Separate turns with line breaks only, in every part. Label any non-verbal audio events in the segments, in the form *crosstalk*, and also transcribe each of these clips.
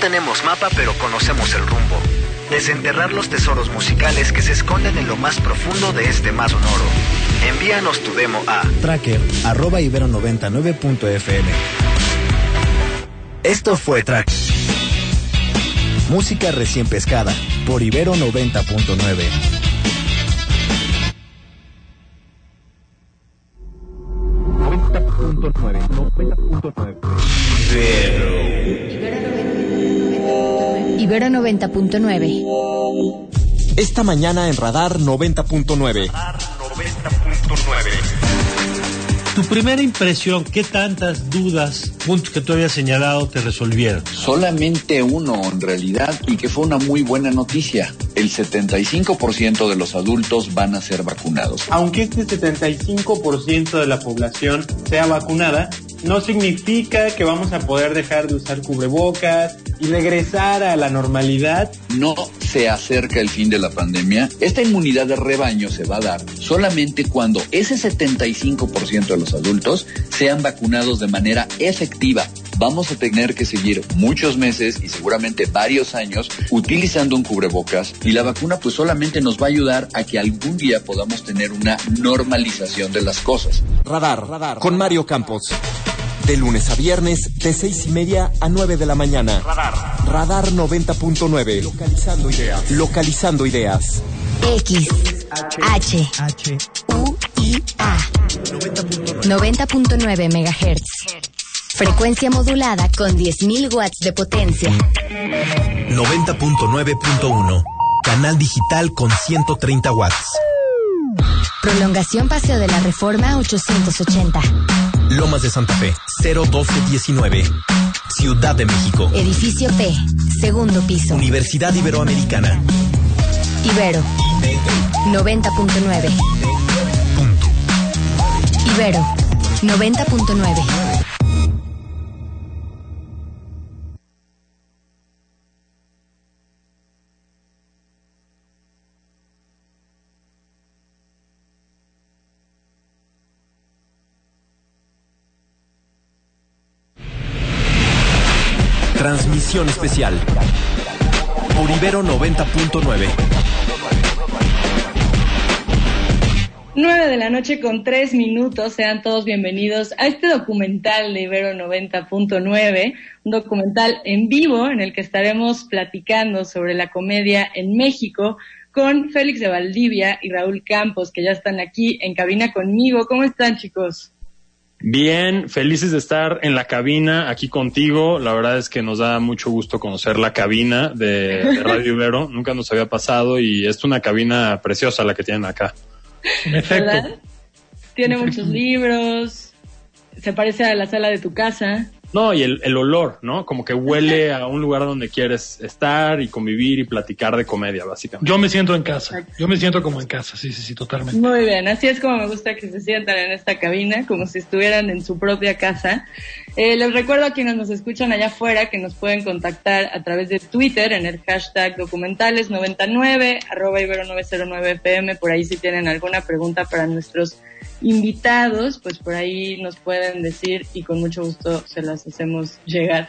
tenemos mapa, pero conocemos el rumbo. Desenterrar los tesoros musicales que se esconden en lo más profundo de este mar sonoro. Envíanos tu demo a
tracker arroba ibero99.fm. Esto fue Track. Música recién pescada por Ibero 90.9.
90.9. 90.9.
Esta mañana en Radar 90.9.
Radar 90.9. Tu primera impresión, ¿qué tantas dudas, puntos que tú habías señalado, te resolvieron?
Solamente uno, en realidad, y que fue una muy buena noticia. El 75% de los adultos van a ser vacunados.
Aunque este 75% de la población sea vacunada, no significa que vamos a poder dejar de usar cubrebocas y regresar a la normalidad.
No se acerca el fin de la pandemia. Esta inmunidad de rebaño se va a dar solamente cuando ese 75% de los adultos sean vacunados de manera efectiva. Vamos a tener que seguir muchos meses y seguramente varios años utilizando un cubrebocas y la vacuna pues solamente nos va a ayudar a que algún día podamos tener una normalización de las cosas.
Radar, radar, con Mario Campos. De lunes a viernes, de seis y media a 9 de la mañana.
Radar.
Radar 90.9. Localizando ideas. Localizando ideas.
X, H, H, U, I, A. 90.9 MHz. Frecuencia modulada con 10.000 watts de potencia.
90.9.1. Canal digital con 130 watts.
Prolongación Paseo de la Reforma 880.
Lomas de Santa Fe, 01219. Ciudad de México.
Edificio P, segundo piso.
Universidad Iberoamericana.
Ibero. 90.9.
Punto.
Ibero. 90.9.
Transmisión especial. Por Ibero 90.9.
9 de la noche con 3 minutos. Sean todos bienvenidos a este documental de Ibero 90.9, un documental en vivo en el que estaremos platicando sobre la comedia en México con Félix de Valdivia y Raúl Campos, que ya están aquí en cabina conmigo. ¿Cómo están, chicos?
Bien, felices de estar en la cabina aquí contigo. La verdad es que nos da mucho gusto conocer la cabina de, Radio *laughs* Ibero. Nunca nos había pasado y es una cabina preciosa la que tienen acá.
Efecto.
Tiene muchos libros, se parece a la sala de tu casa.
No, y el, el, olor, ¿no? Como que huele a un lugar donde quieres estar y convivir y platicar de comedia, básicamente.
Yo me siento en casa. Yo me siento como en casa, sí, sí, sí, totalmente.
Muy bien, así es como me gusta que se sientan en esta cabina, como si estuvieran en su propia casa. Eh, les recuerdo a quienes nos escuchan allá afuera que nos pueden contactar a través de Twitter en el hashtag documentales99, arroba ibero909fm, por ahí si tienen alguna pregunta para nuestros invitados, pues por ahí nos pueden decir y con mucho gusto se las hacemos llegar.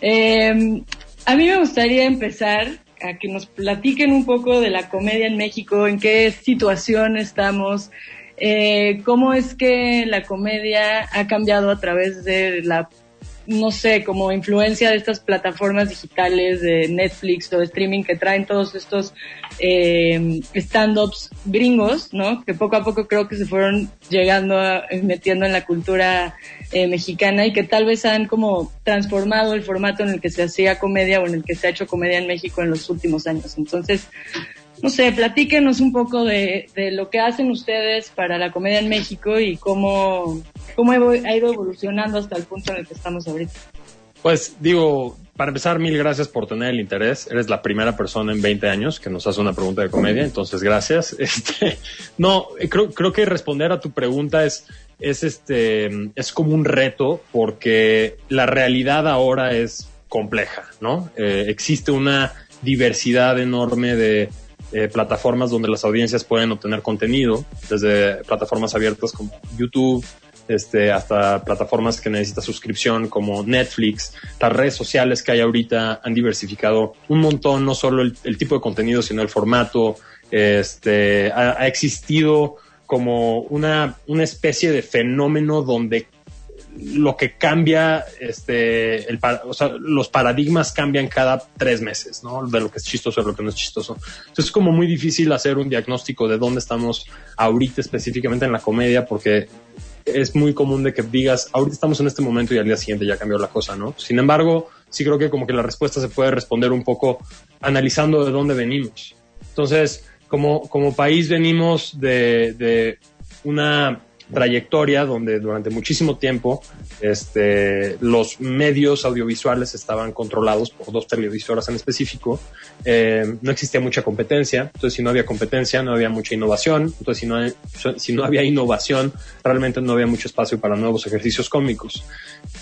Eh, a mí me gustaría empezar a que nos platiquen un poco de la comedia en México, en qué situación estamos, eh, cómo es que la comedia ha cambiado a través de la no sé, como influencia de estas plataformas digitales de Netflix o streaming que traen todos estos eh, stand-ups gringos, ¿no? Que poco a poco creo que se fueron llegando, a, metiendo en la cultura eh, mexicana y que tal vez han como transformado el formato en el que se hacía comedia o en el que se ha hecho comedia en México en los últimos años. Entonces, no sé, platíquenos un poco de, de, lo que hacen ustedes para la comedia en México y cómo, cómo ha ido evolucionando hasta el punto en el que estamos ahorita.
Pues digo, para empezar, mil gracias por tener el interés. Eres la primera persona en 20 años que nos hace una pregunta de comedia, entonces gracias. *laughs* Este, no, creo, creo que responder a tu pregunta es, es este, es como un reto porque la realidad ahora es compleja, ¿no? Eh, existe una diversidad enorme de eh, plataformas donde las audiencias pueden obtener contenido, desde plataformas abiertas como YouTube, este, hasta plataformas que necesitan suscripción como Netflix, las redes sociales que hay ahorita han diversificado un montón, no solo el, el tipo de contenido, sino el formato. Este, ha, ha existido como una, una especie de fenómeno donde lo que cambia, este, los paradigmas cambian cada tres meses, ¿no? De lo que es chistoso a lo que no es chistoso. Entonces es como muy difícil hacer un diagnóstico de dónde estamos ahorita específicamente en la comedia porque es muy común de que digas, ahorita estamos en este momento y al día siguiente ya cambió la cosa, ¿no? Sin embargo, sí creo que como que la respuesta se puede responder un poco analizando de dónde venimos. Entonces, como, como país venimos de, de una trayectoria donde durante muchísimo tiempo este, los medios audiovisuales estaban controlados por dos televisoras en específico. Eh, no existía mucha competencia, entonces si no había competencia no había mucha innovación, entonces si no, si no había innovación realmente no había mucho espacio para nuevos ejercicios cómicos.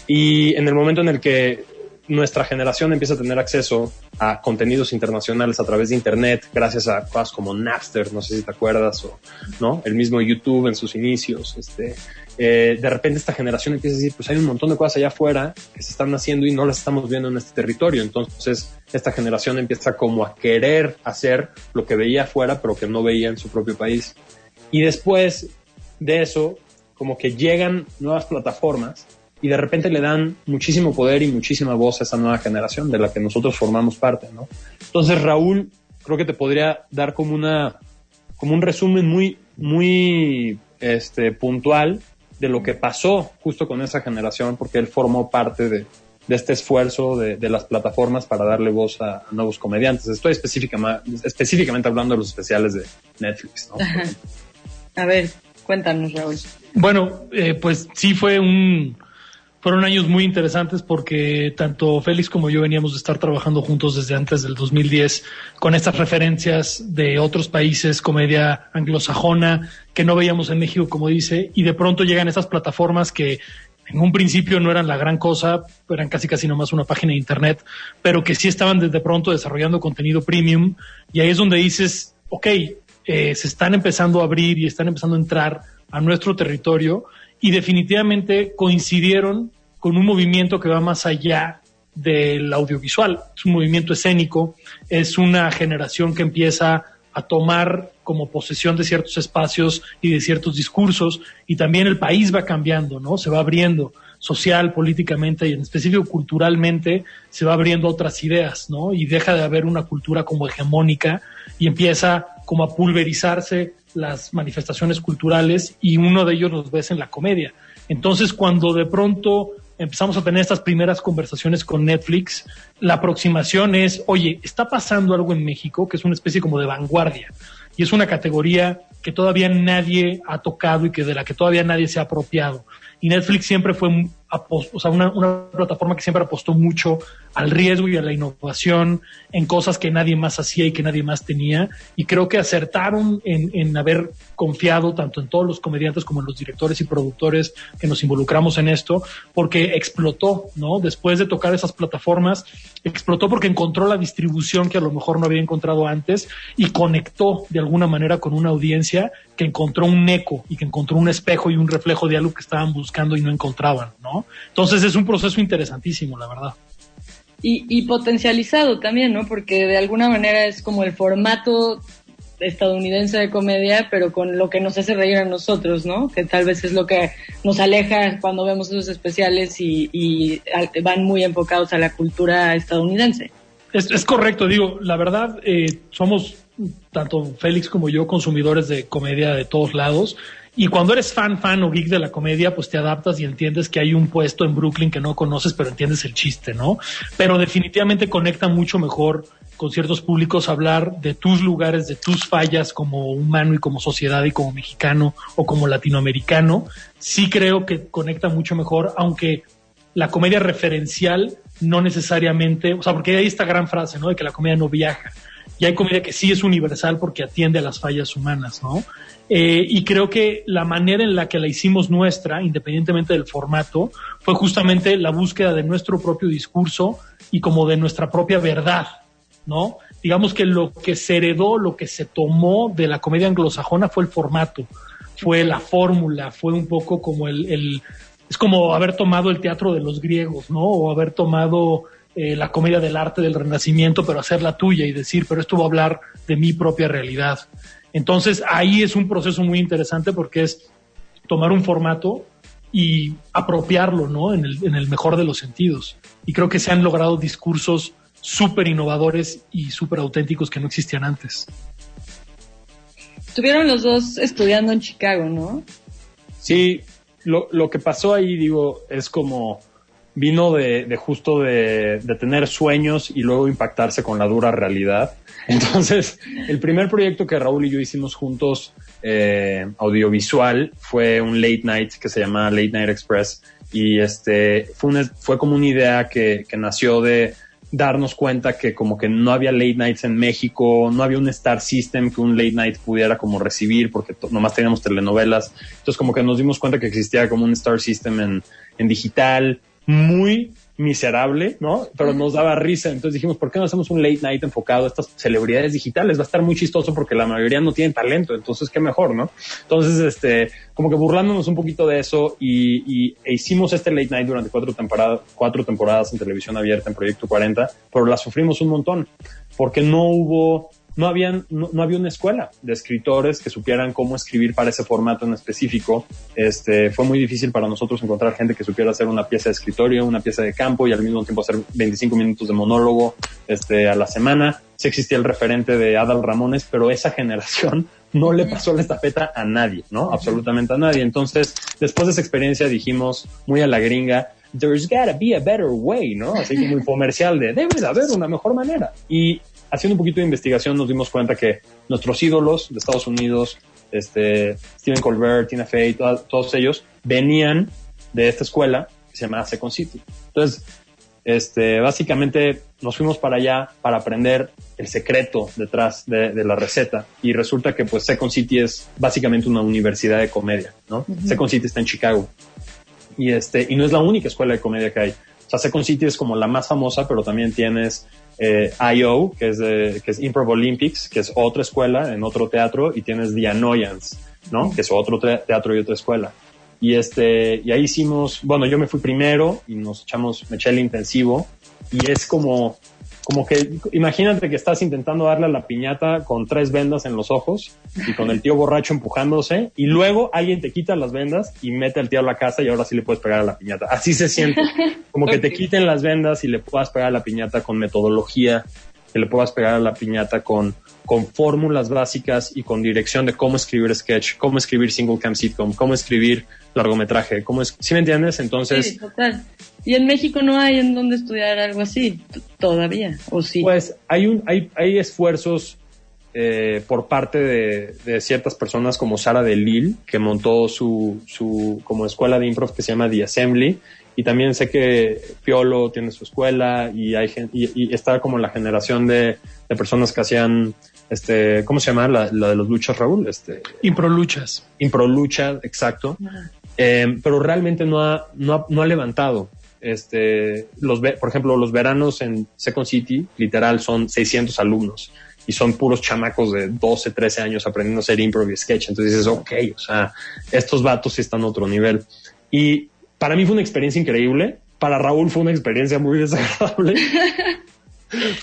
Y en el momento en el que nuestra generación empieza a tener acceso a contenidos internacionales a través de internet, gracias a cosas como Napster, no sé si te acuerdas, o no, el mismo YouTube en sus inicios, este, eh, de repente esta generación empieza a decir, pues hay un montón de cosas allá afuera que se están haciendo y no las estamos viendo en este territorio. Entonces, esta generación empieza como a querer hacer lo que veía afuera, pero que no veía en su propio país. Y después de eso, como que llegan nuevas plataformas y de repente le dan muchísimo poder y muchísima voz a esa nueva generación de la que nosotros formamos parte, ¿no? Entonces, Raúl, creo que te podría dar como una, como un resumen muy, muy, este, puntual de lo que pasó justo con esa generación, porque él formó parte de, de este esfuerzo de, de, las plataformas para darle voz a, a nuevos comediantes. Estoy específicamente, específicamente hablando de los especiales de Netflix, ¿no?
A ver, cuéntanos, Raúl.
Bueno, eh, pues sí fue un, fueron años muy interesantes porque tanto Félix como yo veníamos de estar trabajando juntos desde antes del 2010 con estas referencias de otros países, comedia anglosajona, que no veíamos en México, como dice, y de pronto llegan estas plataformas que en un principio no eran la gran cosa, eran casi casi nomás una página de internet, pero que sí estaban desde pronto desarrollando contenido premium, y ahí es donde dices, ok, eh, se están empezando a abrir y están empezando a entrar a nuestro territorio, y definitivamente coincidieron con un movimiento que va más allá del audiovisual. Es un movimiento escénico, es una generación que empieza a tomar como posesión de ciertos espacios y de ciertos discursos y también el país va cambiando, ¿no? Se va abriendo social, políticamente y en específico culturalmente se va abriendo otras ideas, ¿no? Y deja de haber una cultura como hegemónica y empieza como a pulverizarse las manifestaciones culturales y uno de ellos los ves en la comedia. Entonces, cuando de pronto empezamos a tener estas primeras conversaciones con Netflix, la aproximación es, oye, está pasando algo en México que es una especie como de vanguardia. Y es una categoría que todavía nadie ha tocado y que de la que todavía nadie se ha apropiado. Y Netflix siempre fue o sea, una, una, plataforma que siempre apostó mucho al riesgo y a la innovación en cosas que nadie más hacía y que nadie más tenía. Y creo que acertaron en, en, haber confiado tanto en todos los comediantes como en los directores y productores que nos involucramos en esto, porque explotó, ¿no? Después de tocar esas plataformas, explotó porque encontró la distribución que a lo mejor no había encontrado antes y conectó de alguna manera con una audiencia que encontró un eco y que encontró un espejo y un reflejo de algo que estaban buscando y no encontraban, ¿no? Entonces es un proceso interesantísimo, la verdad.
Y, y, potencializado también, ¿no? Porque de alguna manera es como el formato estadounidense de comedia, pero con lo que nos hace reír a nosotros, ¿no? Que tal vez es lo que nos aleja cuando vemos esos especiales y, y van muy enfocados a la cultura estadounidense.
Es, es correcto, digo, la verdad, eh, somos tanto Félix como yo consumidores de comedia de todos lados y cuando eres fan, fan o geek de la comedia, pues te adaptas y entiendes que hay un puesto en Brooklyn que no conoces, pero entiendes el chiste, ¿no? Pero definitivamente conecta mucho mejor con ciertos públicos hablar de tus lugares, de tus fallas como humano y como sociedad y como mexicano o como latinoamericano. Sí creo que conecta mucho mejor, aunque la comedia referencial no necesariamente, o sea, porque hay esta gran frase, ¿no? De que la comedia no viaja. Y hay comedia que sí es universal porque atiende a las fallas humanas, ¿no? Eh, y creo que la manera en la que la hicimos nuestra, independientemente del formato, fue justamente la búsqueda de nuestro propio discurso y como de nuestra propia verdad, ¿no? Digamos que lo que se heredó, lo que se tomó de la comedia anglosajona fue el formato. fue la fórmula, fue un poco como el, es como haber tomado el teatro de los griegos, ¿no? O haber tomado eh, la comedia del arte del Renacimiento, pero hacerla tuya y decir, pero esto va a hablar de mi propia realidad. Entonces ahí es un proceso muy interesante porque es tomar un formato y apropiarlo, ¿no? En el, en el mejor de los sentidos. Y creo que se han logrado discursos súper innovadores y súper auténticos que no existían antes.
Estuvieron los dos estudiando en Chicago, ¿no?
Sí, lo, lo que pasó ahí, digo, es como vino de, de justo de, de, tener sueños y luego impactarse con la dura realidad. *laughs* Entonces, el primer proyecto que Raúl y yo hicimos juntos eh, audiovisual fue un late night que se llama Late Night Express y este fue, fue como una idea que, que nació de darnos cuenta que como que no había late nights en México, no había un star system que un late night pudiera como recibir porque nomás teníamos telenovelas. Entonces como que nos dimos cuenta que existía como un star system en, en digital, muy miserable, ¿no? Pero nos daba risa. Entonces dijimos, ¿por qué no hacemos un late night enfocado a estas celebridades digitales? Va a estar muy chistoso porque la mayoría no tienen talento. Entonces, qué mejor, ¿no? Entonces, este, como que burlándonos un poquito de eso y, e hicimos este late night durante cuatro temporadas, cuatro temporadas en televisión abierta en Proyecto 40, pero la sufrimos un montón porque no hubo no, habían, no, no, había una escuela de escritores que supieran cómo escribir para ese formato en específico. Este, fue muy difícil para nosotros encontrar gente que supiera hacer una pieza de escritorio, una pieza de campo y al mismo tiempo hacer 25 minutos de monólogo este, a la semana. Sí existía el referente de Adal Ramones, pero esa generación *laughs* no le pasó la estafeta a nadie, ¿no? Absolutamente a nadie. Entonces, después de esa experiencia dijimos, muy a la gringa, there's gotta be a better way, ¿no? Así como el comercial de, debe de haber una mejor manera. Y haciendo un poquito de investigación nos dimos cuenta que nuestros ídolos de Estados Unidos, este, Stephen Colbert, Tina Fey, todos ellos venían de esta escuela que se llama Second City. Entonces, este, básicamente nos fuimos para allá para aprender el secreto detrás de, de, la receta y resulta que pues Second City es básicamente una universidad de comedia, ¿no? Uh -huh. Second City está en Chicago y este y no es la única escuela de comedia que hay. O sea, Second City es como la más famosa, pero también tienes eh, IO, que es, de, que es Improv Olympics, que es otra escuela en otro teatro, y tienes The Annoyance, ¿no? Que es otro teatro y otra escuela. Y este, y ahí hicimos, bueno, yo me fui primero y nos echamos, me eché el intensivo, y es como, como que, imagínate que estás intentando darle a la piñata con tres vendas en los ojos y con el tío borracho empujándose y luego alguien te quita las vendas y mete al tío a la casa y ahora sí le puedes pegar a la piñata. Así se siente. Como que te *laughs* quiten las vendas y le puedas pegar a la piñata con metodología, que le puedas pegar a la piñata con, con fórmulas básicas y con dirección de cómo escribir sketch, cómo escribir single cam sitcom, cómo escribir largometraje, cómo es, ¿sí me entiendes? Entonces...
Sí, total. Y en México no hay en donde estudiar algo así todavía, ¿o sí?
Pues hay, un, hay, hay esfuerzos eh, por parte de, de, ciertas personas como Sara de Lille, que montó su, su como escuela de improv que se llama The Assembly, y también sé que Piolo tiene su escuela y hay gente, y, y, está como la generación de, de, personas que hacían este, ¿cómo se llama? La, la de los luchas, Raúl, este
Impro luchas.
Impro lucha, exacto. Eh, pero realmente no ha, no ha, no ha levantado este, los, por ejemplo, los veranos en Second City, literal, son 600 alumnos y son puros chamacos de 12, 13 años aprendiendo a hacer improv y sketch. Entonces dices, ok, o sea, estos vatos sí están a otro nivel. Y para mí fue una experiencia increíble. Para Raúl fue una experiencia muy *laughs* desagradable.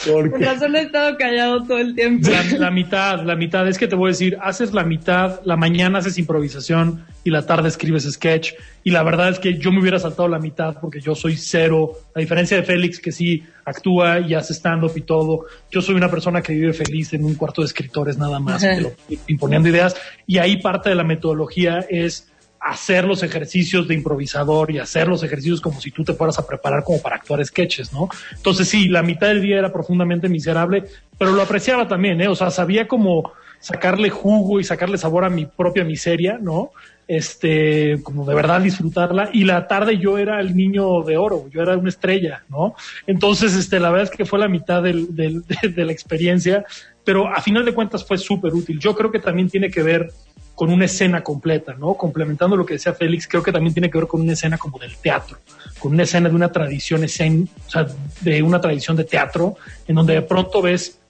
Porque... Por razón he estado callado todo el tiempo.
La, la, mitad, la mitad. Es que te voy a decir, haces la mitad, la mañana haces improvisación y la tarde escribes sketch. Y la verdad es que yo me hubiera saltado la mitad porque yo soy cero. A diferencia de Félix, que sí actúa y hace stand-up y todo. Yo soy una persona que vive feliz en un cuarto de escritores nada más, pero, imponiendo ideas. Y ahí parte de la metodología es hacer los ejercicios de improvisador y hacer los ejercicios como si tú te fueras a preparar como para actuar sketches, ¿no? Entonces sí, la mitad del día era profundamente miserable, pero lo apreciaba también, ¿eh? O sea, sabía como sacarle jugo y sacarle sabor a mi propia miseria, ¿no? Este, como de verdad disfrutarla. Y la tarde yo era el niño de oro, yo era una estrella, ¿no? Entonces, este, la verdad es que fue la mitad del, de, *laughs* de la experiencia, pero a final de cuentas fue súper útil. Yo creo que también tiene que ver con una escena completa, ¿no? Complementando lo que decía Félix, creo que también tiene que ver con una escena como del teatro, con una escena de una tradición escen, o sea, de una tradición de teatro, en donde de pronto ves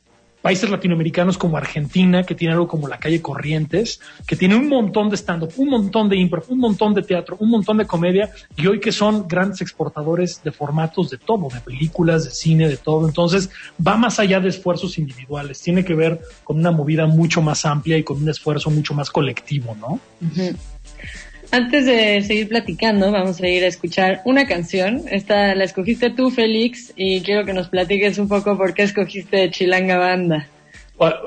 países latinoamericanos como Argentina, que tiene algo como la calle Corrientes, que tiene un montón de stand-up, un montón de impro, un montón de teatro, un montón de comedia, y hoy que son grandes exportadores de formatos de todo, de películas, de cine, de todo. Entonces, va más allá de esfuerzos individuales, tiene que ver con una movida mucho más amplia y con un esfuerzo mucho más colectivo, ¿no?
Antes de seguir platicando, vamos a ir a escuchar una canción. Esta la escogiste tú, Félix, y quiero que nos platiques un poco por qué escogiste Chilanga Banda.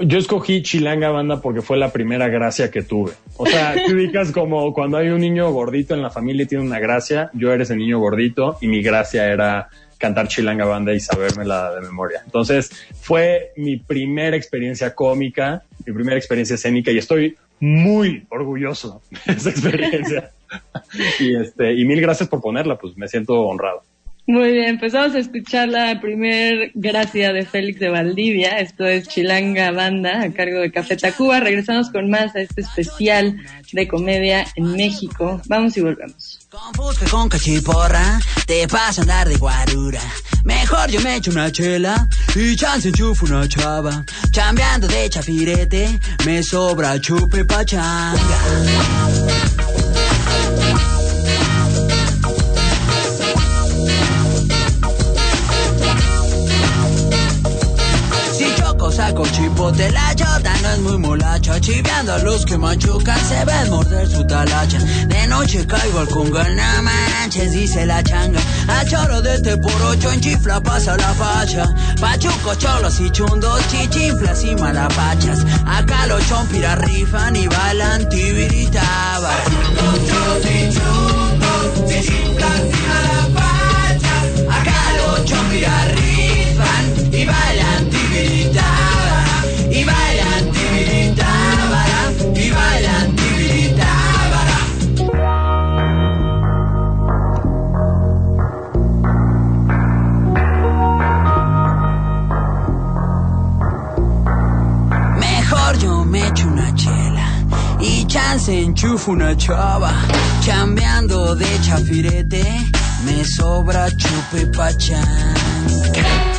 Yo escogí Chilanga Banda porque fue la primera gracia que tuve. O sea, *laughs* te ubicas como cuando hay un niño gordito en la familia y tiene una gracia. Yo era ese niño gordito y mi gracia era cantar Chilanga Banda y sabérmela de memoria. Entonces, fue mi primera experiencia cómica, mi primera experiencia escénica y estoy muy orgulloso de esa experiencia. *laughs* y, este, y mil gracias por ponerla, pues me siento honrado.
Muy bien, pues vamos a escuchar la primer gracia de Félix de Valdivia. Esto es Chilanga Banda a cargo de Café Tacuba. Regresamos con más a este especial de comedia en México. Vamos y volvemos.
Con con cachiporra, te pasa a andar de guarura. Mejor yo me echo una chela y chance enchufo una chava. Chambeando de chafirete, me sobra chupe pachanga. Saco chipote la chota no es muy molacha chiviando a los que machucan se ven morder su talacha. De noche caigo al conga no manches dice la changa. A choro de este por ocho en chifla pasa la facha. Pachuco cholos y chundos chichinflas y malapachas. Acá los chompiras rifan y y chundos chichinflas y malapachas acá los chompiras una chava, chambeando de chafirete, me sobra chupe pachán.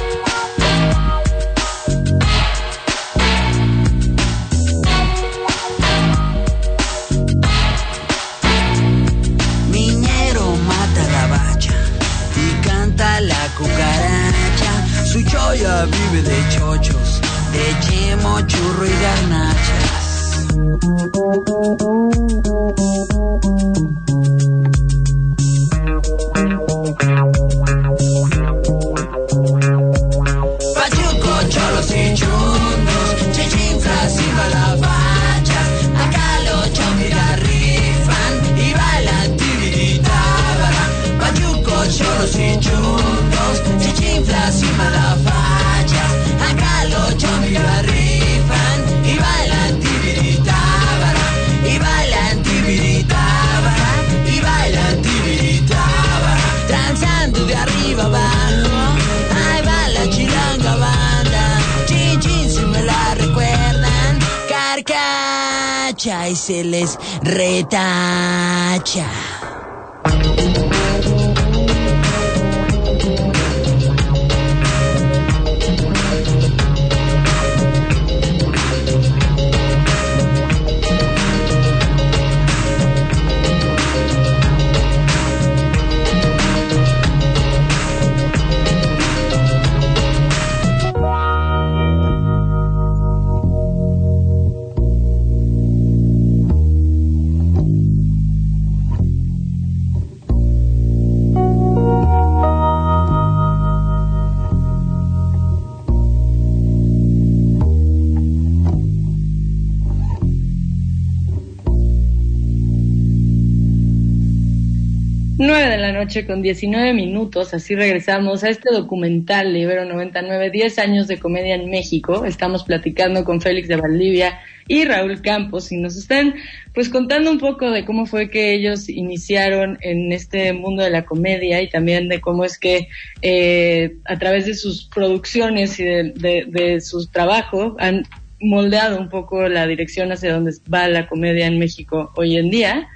Noche con 19 minutos, así regresamos a este documental de Ibero 99, 10 años de comedia en México. Estamos platicando con Félix de Valdivia y Raúl Campos y nos están pues contando un poco de cómo fue que ellos iniciaron en este mundo de la comedia y también de cómo es que eh, a través de sus producciones y de, de, de su trabajo han moldeado un poco la dirección hacia donde va la comedia en México hoy en día.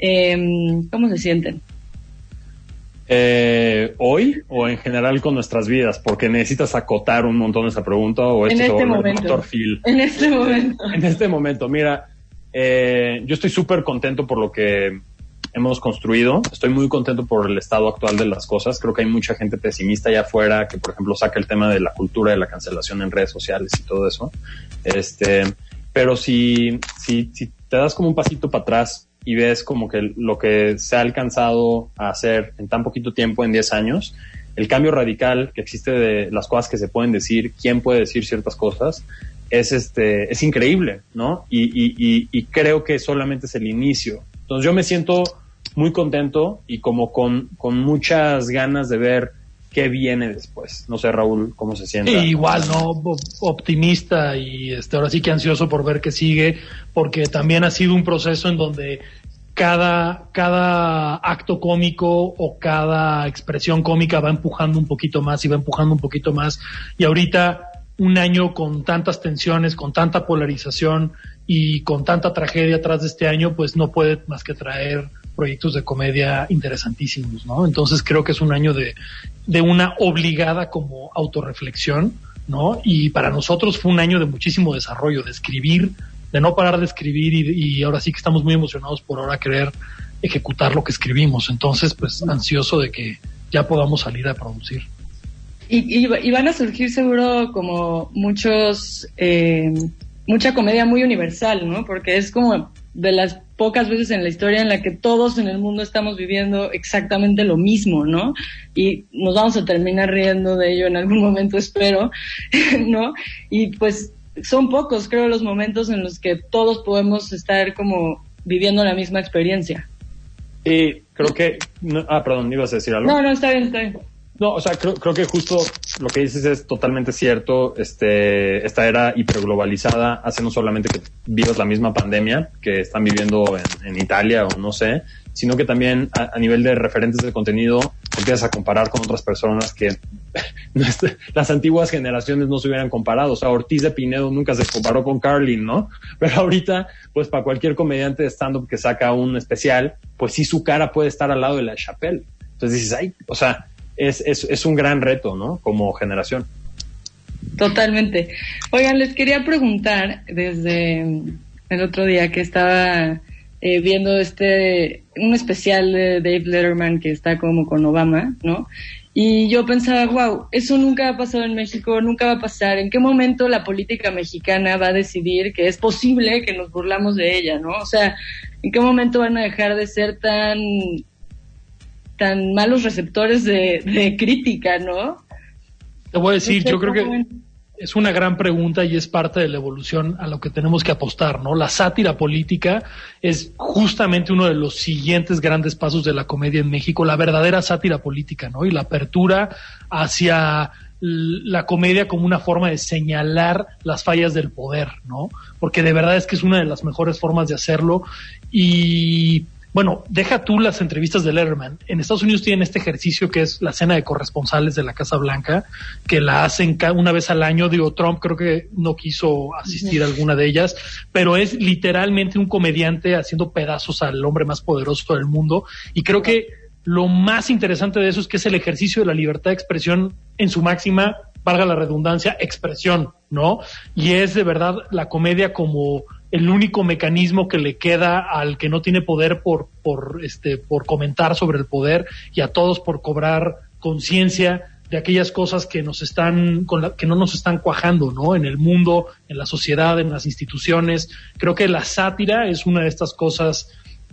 Eh, ¿Cómo se sienten?
Eh, ¿Hoy o en general con nuestras vidas? Porque necesitas acotar un montón esa pregunta o esto
En
se
este momento.
Dr. Phil.
En este *laughs* momento.
En este momento, mira, eh, yo estoy súper contento por lo que hemos construido. Estoy muy contento por el estado actual de las cosas. Creo que hay mucha gente pesimista allá afuera que, por ejemplo, saca el tema de la cultura de la cancelación en redes sociales y todo eso. Este, pero si, si, si te das como un pasito para atrás y ves como que lo que se ha alcanzado a hacer en tan poquito tiempo, en 10 años, el cambio radical que existe de las cosas que se pueden decir, quién puede decir ciertas cosas, es este, es increíble, ¿no? Y, y, y, y creo que solamente es el inicio. Entonces yo me siento muy contento y como con, con muchas ganas de ver qué viene después. No sé, Raúl, cómo se siente.
Igual, ¿no? Optimista y este, ahora sí que ansioso por ver qué sigue, porque también ha sido un proceso en donde cada, cada acto cómico o cada expresión cómica va empujando un poquito más y va empujando un poquito más. Y ahorita, un año con tantas tensiones, con tanta polarización y con tanta tragedia atrás de este año, pues no puede más que traer proyectos de comedia interesantísimos, ¿no? Entonces creo que es un año de, de una obligada como autorreflexión, ¿no? Y para nosotros fue un año de muchísimo desarrollo, de escribir, de no parar de escribir y, ahora sí que estamos muy emocionados por ahora querer ejecutar lo que escribimos. Entonces, pues ansioso de que ya podamos salir a producir.
Y, y, y van a surgir seguro como muchos, eh, mucha comedia muy universal, ¿no? Porque es como de las pocas veces en la historia en la que todos en el mundo estamos viviendo exactamente lo mismo, ¿no? Y nos vamos a terminar riendo de ello en algún momento, *laughs* espero, *laughs* ¿no? Y pues son pocos, creo, los momentos en los que todos podemos estar como viviendo la misma experiencia.
Sí, creo que... no- ah, perdón, ibas a decir algo.
No, no, está bien, está bien.
No, o sea, creo, creo que justo lo que dices es totalmente cierto. Este, esta era hiperglobalizada hace no solamente que vivas la misma pandemia que están viviendo en, en Italia o no sé, sino que también a, a nivel de referentes de contenido te empiezas a comparar con otras personas que *laughs* las antiguas generaciones no se hubieran comparado. O sea, Ortiz de Pinedo nunca se comparó con Carlin, ¿no? *laughs* Pero ahorita, pues para cualquier comediante de stand-up que saca un especial, pues sí su cara puede estar al lado de la Chappelle. Entonces dices, ay, o sea, es, es, es un gran reto, ¿no? Como generación.
Totalmente. Oigan, les quería preguntar desde el otro día que estaba eh, viendo este un especial de Dave Letterman que está como con Obama, ¿no? Y yo pensaba, wow, eso nunca ha pasado en México, nunca va a pasar. ¿En qué momento la política mexicana va a decidir que es posible que nos burlamos de ella, ¿no? O sea, ¿en qué momento van a dejar de ser tan tan malos receptores de, de crítica, ¿no?
Te voy a decir, yo creo que es una gran pregunta y es parte de la evolución a lo que tenemos que apostar, ¿no? La sátira política es justamente uno de los siguientes grandes pasos de la comedia en México, la verdadera sátira política, ¿no? Y la apertura hacia la comedia como una forma de señalar las fallas del poder, ¿no? Porque de verdad es que es una de las mejores formas de hacerlo y bueno, deja tú las entrevistas de Letterman. En Estados Unidos tienen este ejercicio que es la cena de corresponsales de la Casa Blanca, que la hacen una vez al año. Digo, Trump creo que no quiso asistir a alguna de ellas, pero es literalmente un comediante haciendo pedazos al hombre más poderoso del mundo. Y creo que lo más interesante de eso es que es el ejercicio de la libertad de expresión en su máxima, valga la redundancia, expresión, ¿no? Y es de verdad la comedia como el único mecanismo que le queda al que no tiene poder por, por, este, por comentar sobre el poder y a todos por cobrar conciencia de aquellas cosas que nos están, con la- que no nos están cuajando, ¿no? En el mundo, en la sociedad, en las instituciones. Creo que la sátira es una de estas cosas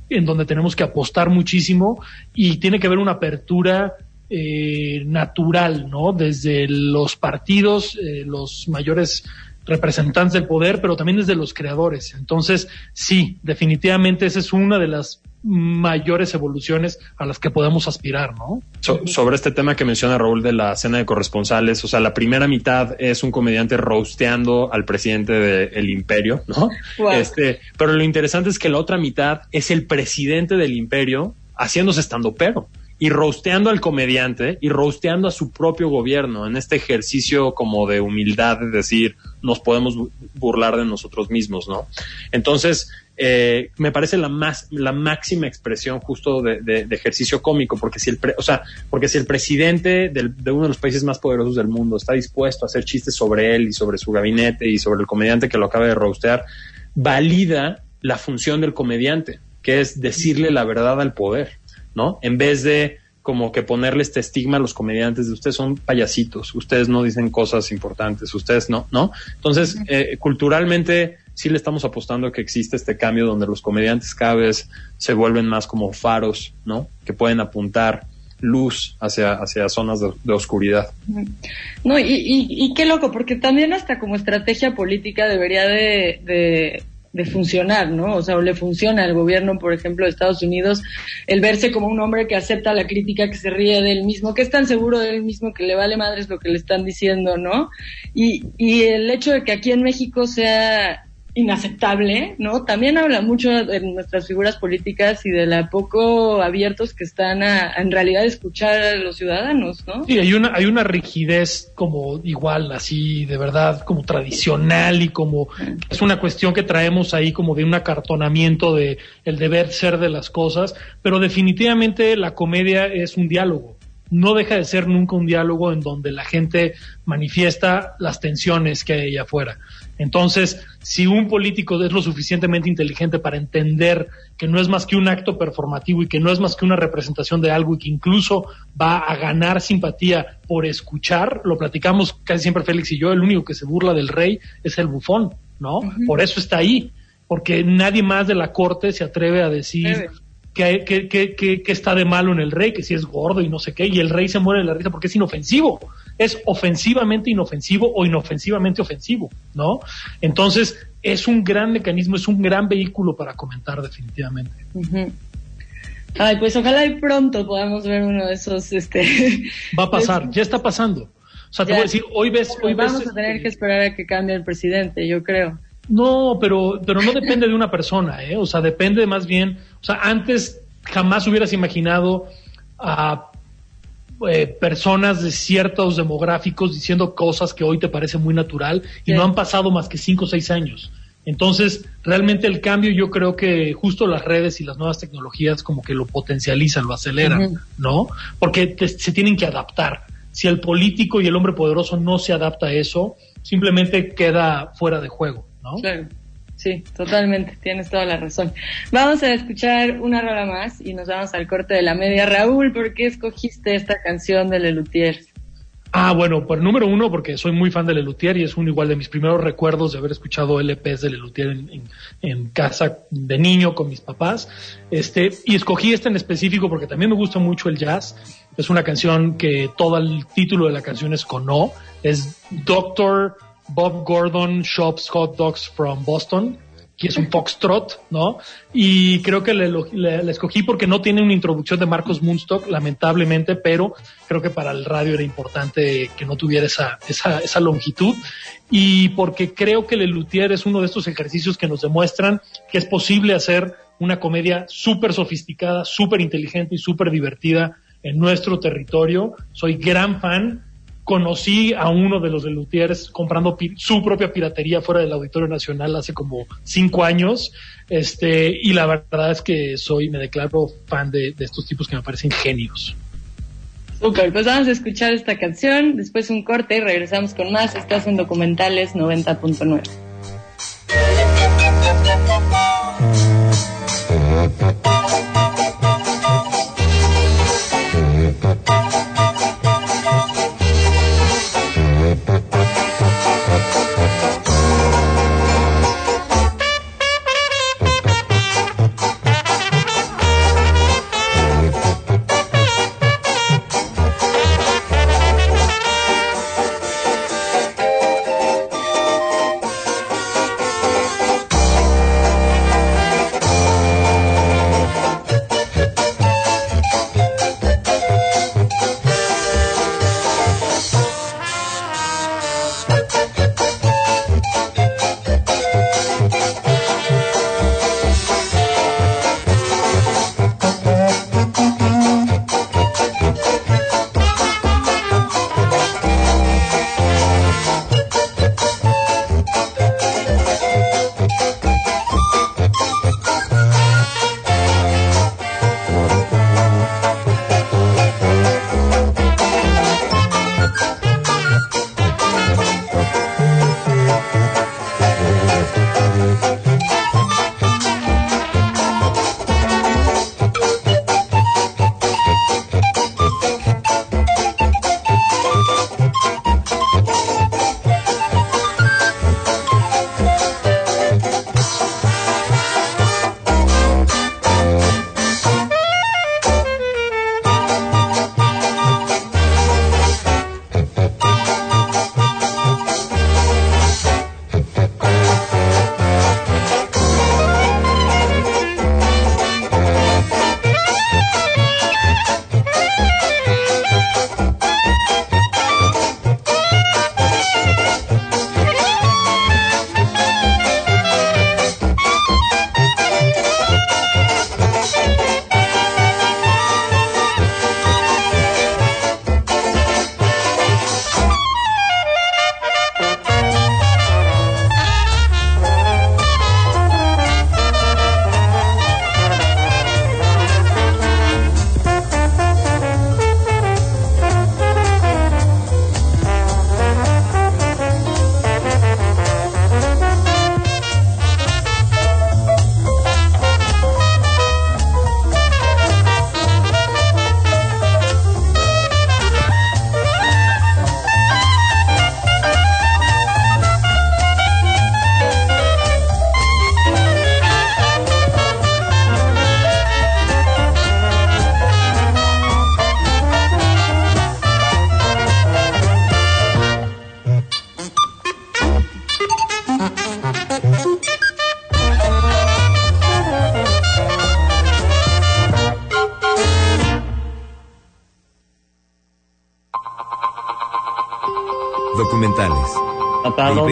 en donde tenemos que apostar muchísimo y tiene que haber una apertura eh, natural, ¿no? Desde los partidos, eh, los mayores representantes del poder, pero también desde los creadores. Entonces, sí, definitivamente esa es una de las mayores evoluciones a las que podemos aspirar, ¿no?
So- sobre este tema que menciona Raúl de la cena de corresponsales, o sea, la primera mitad es un comediante roasteando al presidente del imperio, ¿no?
Wow.
Este, pero lo interesante es que la otra mitad es el presidente del imperio haciéndose estando pero. Y rosteando al comediante y rosteando a su propio gobierno en este ejercicio como de humildad de decir nos podemos burlar de nosotros mismos, ¿no? Entonces, eh, me parece la más la máxima expresión justo de, ejercicio cómico porque si el o sea porque si el presidente de uno de los países más poderosos del mundo está dispuesto a hacer chistes sobre él y sobre su gabinete y sobre el comediante que lo acaba de rostear valida la función del comediante que es decirle la verdad al poder no en vez de como que ponerle este estigma a los comediantes de ustedes son payasitos, ustedes no dicen cosas importantes, ustedes no, ¿no? Entonces, eh, culturalmente sí le estamos apostando a que existe este cambio donde los comediantes cada vez se vuelven más como faros, ¿no? Que pueden apuntar luz hacia, hacia zonas de, oscuridad.
No, y, y, qué loco, porque también hasta como estrategia política debería de de funcionar, ¿no? O sea, le funciona al gobierno, por ejemplo, de Estados Unidos, el verse como un hombre que acepta la crítica, que se ríe de él mismo, que es tan seguro de él mismo que le vale madres lo que le están diciendo, ¿no? Y, y el hecho de que aquí en México sea inaceptable, ¿no? También habla mucho de nuestras figuras políticas y de la poco abiertos que están a, en realidad escuchar a los ciudadanos, ¿no?
Sí, hay una, hay una rigidez como igual, así, de verdad, como tradicional y como es una cuestión que traemos ahí como de un acartonamiento de el deber ser de las cosas, pero definitivamente la comedia es un diálogo no deja de ser nunca un diálogo en donde la gente manifiesta las tensiones que hay allá afuera. Entonces, si un político es lo suficientemente inteligente para entender que no es más que un acto performativo y que no es más que una representación de algo y que incluso va a ganar simpatía por escuchar, lo platicamos casi siempre Félix y yo, el único que se burla del rey es el bufón, ¿no? Por eso está ahí, porque nadie más de la corte se atreve a decir que, que, que, que, está de malo en el rey, que si es gordo y no sé qué, y el rey se muere de la risa porque es inofensivo, es ofensivamente inofensivo o inofensivamente ofensivo, ¿no? Entonces, es un gran mecanismo, es un gran vehículo para comentar definitivamente.
Ay, pues ojalá y pronto podamos ver uno de esos, este...
Va a pasar, *laughs* ya está pasando. O sea, te voy a decir, hoy ves... Hoy
vamos a tener que esperar a que cambie el presidente, yo creo.
No, pero, pero no depende de una persona, ¿eh? O sea, depende más bien, o sea, antes jamás hubieras imaginado a eh, personas de ciertos demográficos diciendo cosas que hoy te parece muy natural y no han pasado más que cinco o seis años. Entonces, realmente el cambio yo creo que justo las redes y las nuevas tecnologías como que lo potencializan, lo aceleran, ¿no? Porque se tienen que adaptar. Si el político y el hombre poderoso no se adapta a eso, simplemente queda fuera de juego.
Claro. Sí, totalmente, tienes toda la razón. Vamos a escuchar una rola más y nos vamos al corte de la media. Raúl, ¿por qué escogiste esta canción de Lelutier?
Ah, bueno, por número uno, porque soy muy fan de Lelutier y es uno igual de mis primeros recuerdos de haber escuchado LPs de Lelutier en, en, casa de niño con mis papás. Este, y escogí esta en específico porque también me gusta mucho el jazz. Es una canción que todo el título de la canción es con O. Es Doctor Bob Gordon Shops Hot Dogs from Boston, que es un foxtrot, ¿no? Y creo que le, escogí porque no tiene una introducción de Marcos Munstock, lamentablemente, pero creo que para el radio era importante que no tuviera esa, esa, esa longitud. Y porque creo que Le Luthier es uno de estos ejercicios que nos demuestran que es posible hacer una comedia súper sofisticada, súper inteligente y súper divertida en nuestro territorio. Soy gran fan conocí a uno de los de Lutiers comprando su propia piratería fuera del Auditorio Nacional hace como cinco años. Este, y la verdad es que soy, me declaro fan de, de estos tipos que me parecen genios.
Super, pues vamos a escuchar esta canción, después un corte y regresamos con más. Estás en Documentales 90.9.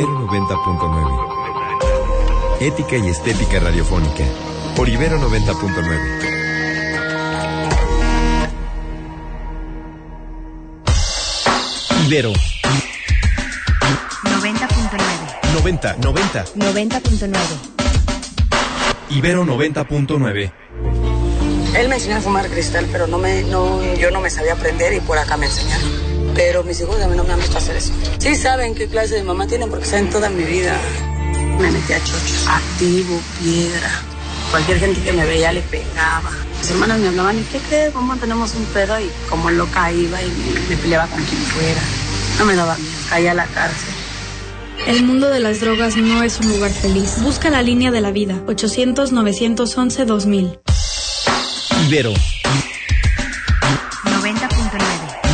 Ibero 90.9. Ética y estética radiofónica. Por Ibero 90.9. Ibero
90.9.
90, 90.
90.9.
Ibero 90.9.
Él me enseñó a fumar cristal, pero no me, no, yo no me sabía aprender y por acá me enseñaron. Pero mis hijos a mí no me han visto hacer eso. Sí saben qué clase de mamá tienen porque saben toda mi vida. Me metí a chochos, activo, piedra. Cualquier gente que me veía le pegaba. Mis hermanas me hablaban, ¿y qué crees? ¿Cómo tenemos un pedo? Y como loca iba y me, me peleaba con quien fuera. No me daba miedo, caía a la cárcel.
El mundo de las drogas no es un lugar feliz. Busca la línea de la vida. 800-911-2000.
Ibero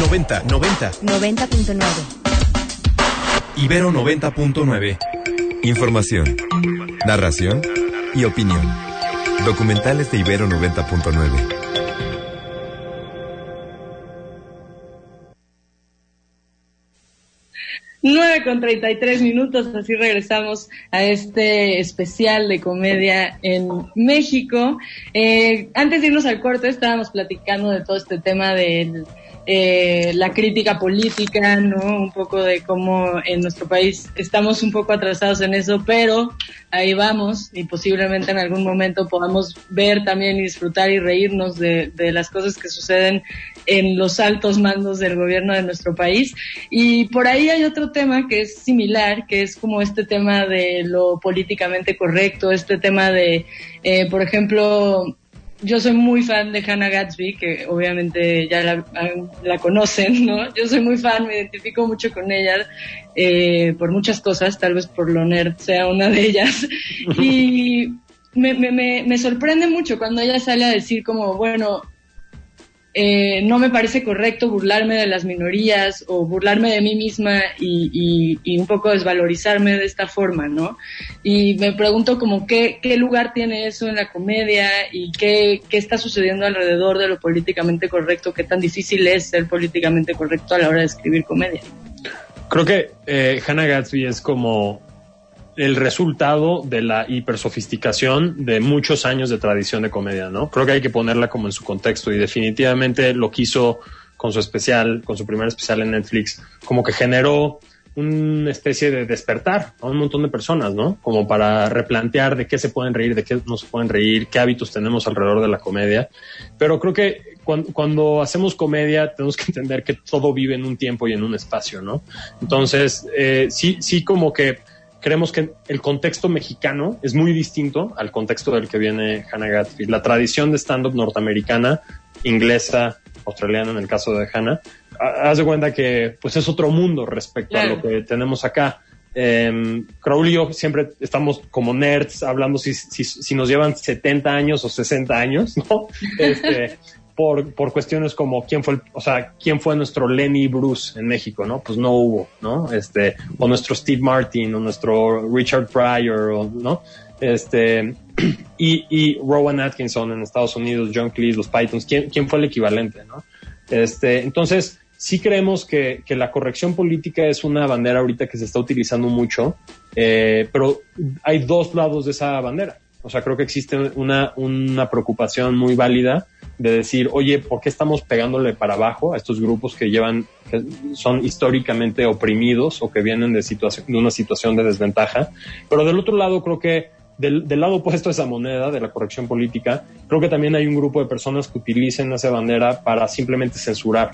90, 90.
90.9.
Ibero 90.9. Información, narración y opinión. Documentales de Ibero 90.9.
Nueve con 33 minutos, así regresamos a este especial de comedia en México. Eh, antes de irnos al corte, estábamos platicando de todo este tema de eh, la crítica política, ¿no? Un poco de cómo en nuestro país estamos un poco atrasados en eso, pero ahí vamos y posiblemente en algún momento podamos ver también y disfrutar y reírnos de, de las cosas que suceden en los altos mandos del gobierno de nuestro país. Y por ahí hay otro tema que es similar, que es como este tema de lo políticamente correcto, este tema de, eh, por ejemplo, yo soy muy fan de Hannah Gatsby, que obviamente ya la, la conocen, ¿no? Yo soy muy fan, me identifico mucho con ella eh, por muchas cosas, tal vez por lo nerd sea una de ellas. *laughs* Y me, me, me, me sorprende mucho cuando ella sale a decir como, bueno, eh, no me parece correcto burlarme de las minorías o burlarme de mí misma y, un poco desvalorizarme de esta forma, ¿no? Y me pregunto como qué, qué lugar tiene eso en la comedia y qué, qué está sucediendo alrededor de lo políticamente correcto, qué tan difícil es ser políticamente correcto a la hora de escribir comedia.
Creo que eh, Hannah Gatsby es como el resultado de la hipersofisticación de muchos años de tradición de comedia, ¿no? Creo que hay que ponerla como en su contexto y definitivamente lo quiso con su especial, con su primer especial en Netflix, como que generó una especie de despertar a un montón de personas, ¿no? Como para replantear de qué se pueden reír, de qué no se pueden reír, qué hábitos tenemos alrededor de la comedia. Pero creo que cuando, cuando hacemos comedia tenemos que entender que todo vive en un tiempo y en un espacio, ¿no? Entonces, eh, sí, sí como que creemos que el contexto mexicano es muy distinto al contexto del que viene Hannah Gatsby. La tradición de stand-up norteamericana, inglesa, australiana en el caso de Hannah, haz de cuenta que pues es otro mundo respecto
Claro.
a lo que tenemos acá. Eh, Crowley y yo siempre estamos como nerds hablando si, si, si nos llevan 70 años o 60 años, ¿no? *laughs* Este, por, por cuestiones como quién fue, el, o sea, quién fue nuestro Lenny Bruce en México, ¿no? Pues no hubo, ¿no? Este, o nuestro Steve Martin, o nuestro Richard Pryor, o, ¿no? Este, *clears throat* y, y Rowan Atkinson en Estados Unidos, John Cleese, los Pythons, ¿quién, quién fue el equivalente, ¿no? Este, entonces, sí creemos que, que la corrección política es una bandera ahorita que se está utilizando mucho, eh, pero hay dos lados de esa bandera. O sea, creo que existe una, una preocupación muy válida de decir, oye, ¿por qué estamos pegándole para abajo a estos grupos que llevan, que son históricamente oprimidos o que vienen de, situación, de una situación de desventaja? Pero del otro lado, creo que del, del, lado opuesto a esa moneda de la corrección política, creo que también hay un grupo de personas que utilicen esa bandera para simplemente censurar.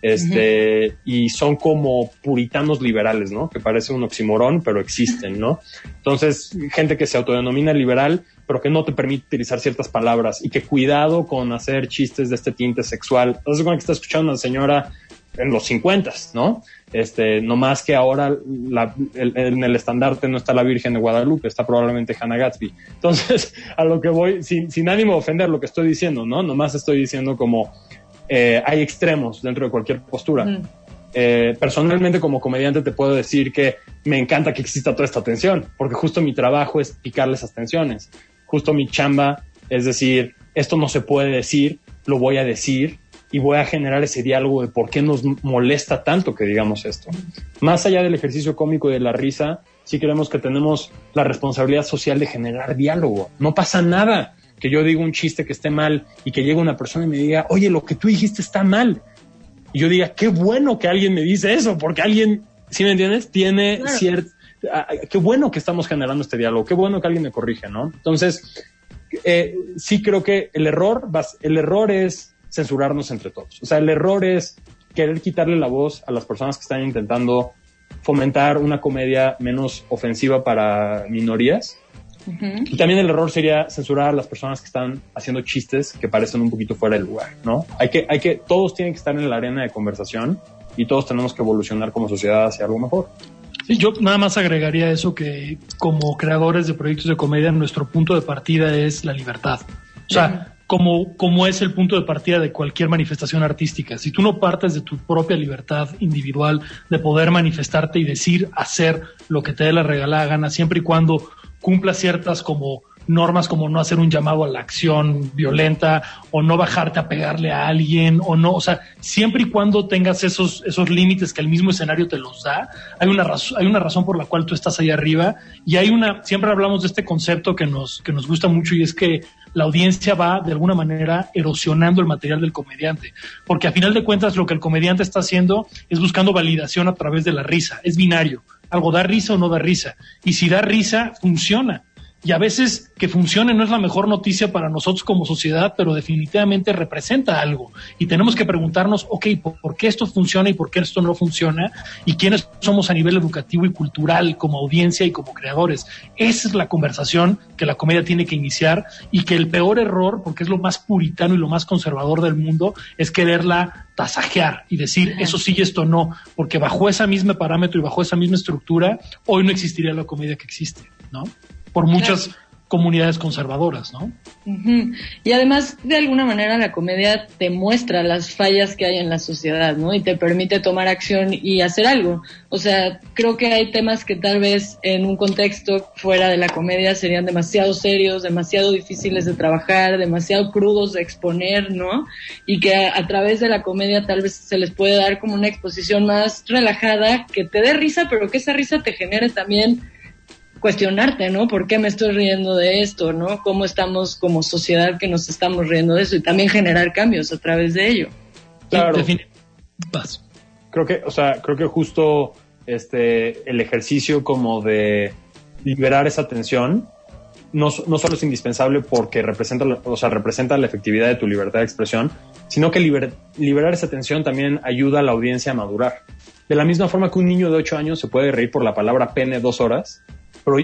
Este, uh -huh. y son como puritanos liberales, ¿no? Que parece un oximorón, pero existen, ¿no? Entonces, gente que se autodenomina liberal, pero que no te permite utilizar ciertas palabras y que cuidado con hacer chistes de este tinte sexual. Entonces, cuando está escuchando a una señora en los 50, ¿no? Este, no más que ahora la, el, en el estandarte no está la Virgen de Guadalupe, está probablemente Hannah Gatsby. Entonces, *laughs* a lo que voy, sin, sin ánimo de ofender lo que estoy diciendo, ¿no? Nomás estoy diciendo como eh, hay extremos dentro de cualquier postura. Mm. Eh, personalmente como comediante te puedo decir que me encanta que exista toda esta tensión, porque justo mi trabajo es picarle esas tensiones. Justo mi chamba es decir, esto no se puede decir, lo voy a decir y voy a generar ese diálogo de por qué nos molesta tanto que digamos esto. Más allá del ejercicio cómico y de la risa, sí creemos que tenemos la responsabilidad social de generar diálogo. No pasa nada que yo diga un chiste que esté mal y que llegue una persona y me diga, oye, lo que tú dijiste está mal. Y yo diga, qué bueno que alguien me dice eso, porque alguien, ¿sí me entiendes? Tiene cierto, ah, qué bueno que estamos generando este diálogo, qué bueno que alguien me corrige, ¿no? Entonces, eh, sí creo que el error, el error es censurarnos entre todos. O sea, el error es querer quitarle la voz a las personas que están intentando fomentar una comedia menos ofensiva para minorías. Y también el error sería censurar a las personas que están haciendo chistes que parecen un poquito fuera del lugar, ¿no? Hay que, hay que, todos tienen que estar en la arena de conversación y todos tenemos que evolucionar como sociedad hacia algo mejor.
Yo nada más agregaría eso que como creadores de proyectos de comedia nuestro punto de partida es la libertad. O sea, como, como es el punto de partida de cualquier manifestación artística. Si tú no partes de tu propia libertad individual de poder manifestarte y decir, hacer lo que te dé la regalada gana, siempre y cuando cumpla ciertas como normas como no hacer un llamado a la acción violenta o no bajarte a pegarle a alguien o no, o sea, siempre y cuando tengas esos, esos límites que el mismo escenario te los da, hay una, hay una razón por la cual tú estás ahí arriba y hay una, siempre hablamos de este concepto que nos, que nos gusta mucho y es que la audiencia va de alguna manera erosionando el material del comediante, porque a final de cuentas lo que el comediante está haciendo es buscando validación a través de la risa, es binario, algo da risa o no da risa, y si da risa, funciona y a veces que funcione no es la mejor noticia para nosotros como sociedad, pero definitivamente representa algo. Y tenemos que preguntarnos, ok, ¿por, qué esto funciona y por qué esto no funciona? ¿Y quiénes somos a nivel educativo y cultural como audiencia y como creadores? Esa es la conversación que la comedia tiene que iniciar y que el peor error, porque es lo más puritano y lo más conservador del mundo, es quererla tasajear y decir eso sí y esto no, porque bajo ese mismo parámetro y bajo esa misma estructura, hoy no existiría la comedia que existe, ¿no? Por muchas comunidades conservadoras, ¿no?
Y además, de alguna manera, la comedia te muestra las fallas que hay en la sociedad, ¿no? Y te permite tomar acción y hacer algo. O sea, creo que hay temas que tal vez en un contexto fuera de la comedia serían demasiado serios, demasiado difíciles de trabajar, demasiado crudos de exponer, ¿no? Y que a, a través de la comedia tal vez se les puede dar como una exposición más relajada, que te dé risa, pero que esa risa te genere también cuestionarte, ¿no? ¿Por qué me estoy riendo de esto, ¿no? ¿Cómo estamos como sociedad que nos estamos riendo de eso? Y también generar cambios a través de ello.
Claro. Creo que, o sea, creo que justo este, el ejercicio como de liberar esa tensión no, no solo es indispensable porque representa, o sea, representa la efectividad de tu libertad de expresión, sino que liberar esa tensión también ayuda a la audiencia a madurar. De la misma forma que un niño de 8 años se puede reír por la palabra pene dos horas, pero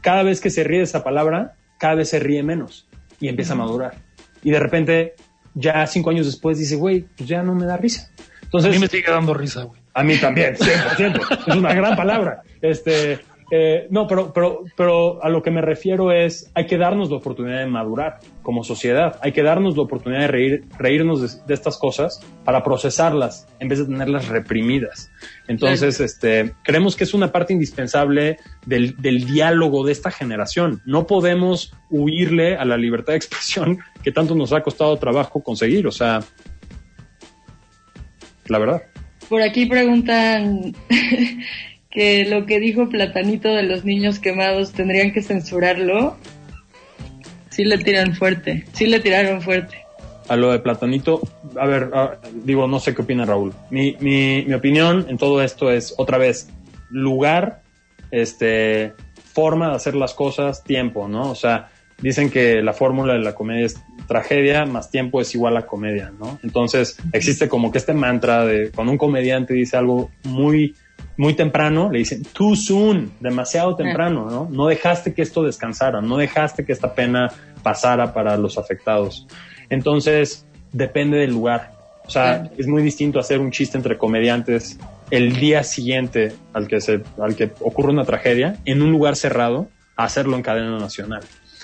cada vez que se ríe esa palabra, cada vez se ríe menos y empieza a madurar. Y de repente, ya cinco años después, dice, güey, pues ya no me da risa. Entonces,
a mí me sigue dando risa, güey.
A mí también, 100%. *laughs* es una gran palabra. Este, eh, no, pero, pero, pero a lo que me refiero es, hay que darnos la oportunidad de madurar como sociedad. Hay que darnos la oportunidad de reír, reírnos de, estas cosas para procesarlas en vez de tenerlas reprimidas. Entonces, este, creemos que es una parte indispensable del, del diálogo de esta generación. No podemos huirle a la libertad de expresión que tanto nos ha costado trabajo conseguir. O sea, la verdad.
Por aquí preguntan *laughs* que lo que dijo Platanito de los niños quemados tendrían que censurarlo. Sí le tiran fuerte, sí le tiraron fuerte.
A lo de Platanito, a ver, digo, no sé qué opina Raúl. Mi, mi, mi opinión en todo esto es, otra vez, lugar, este, forma de hacer las cosas, tiempo, ¿no? O sea, dicen que la fórmula de la comedia es tragedia más tiempo es igual a comedia, ¿no? Entonces existe como que este mantra de cuando un comediante dice algo muy muy temprano, le dicen too soon, demasiado temprano, ¿no? No dejaste que esto descansara, no dejaste que esta pena pasara para los afectados. Entonces, depende del lugar. O sea, es muy distinto hacer un chiste entre comediantes el día siguiente al que se, al que ocurre una tragedia en un lugar cerrado a hacerlo en cadena nacional.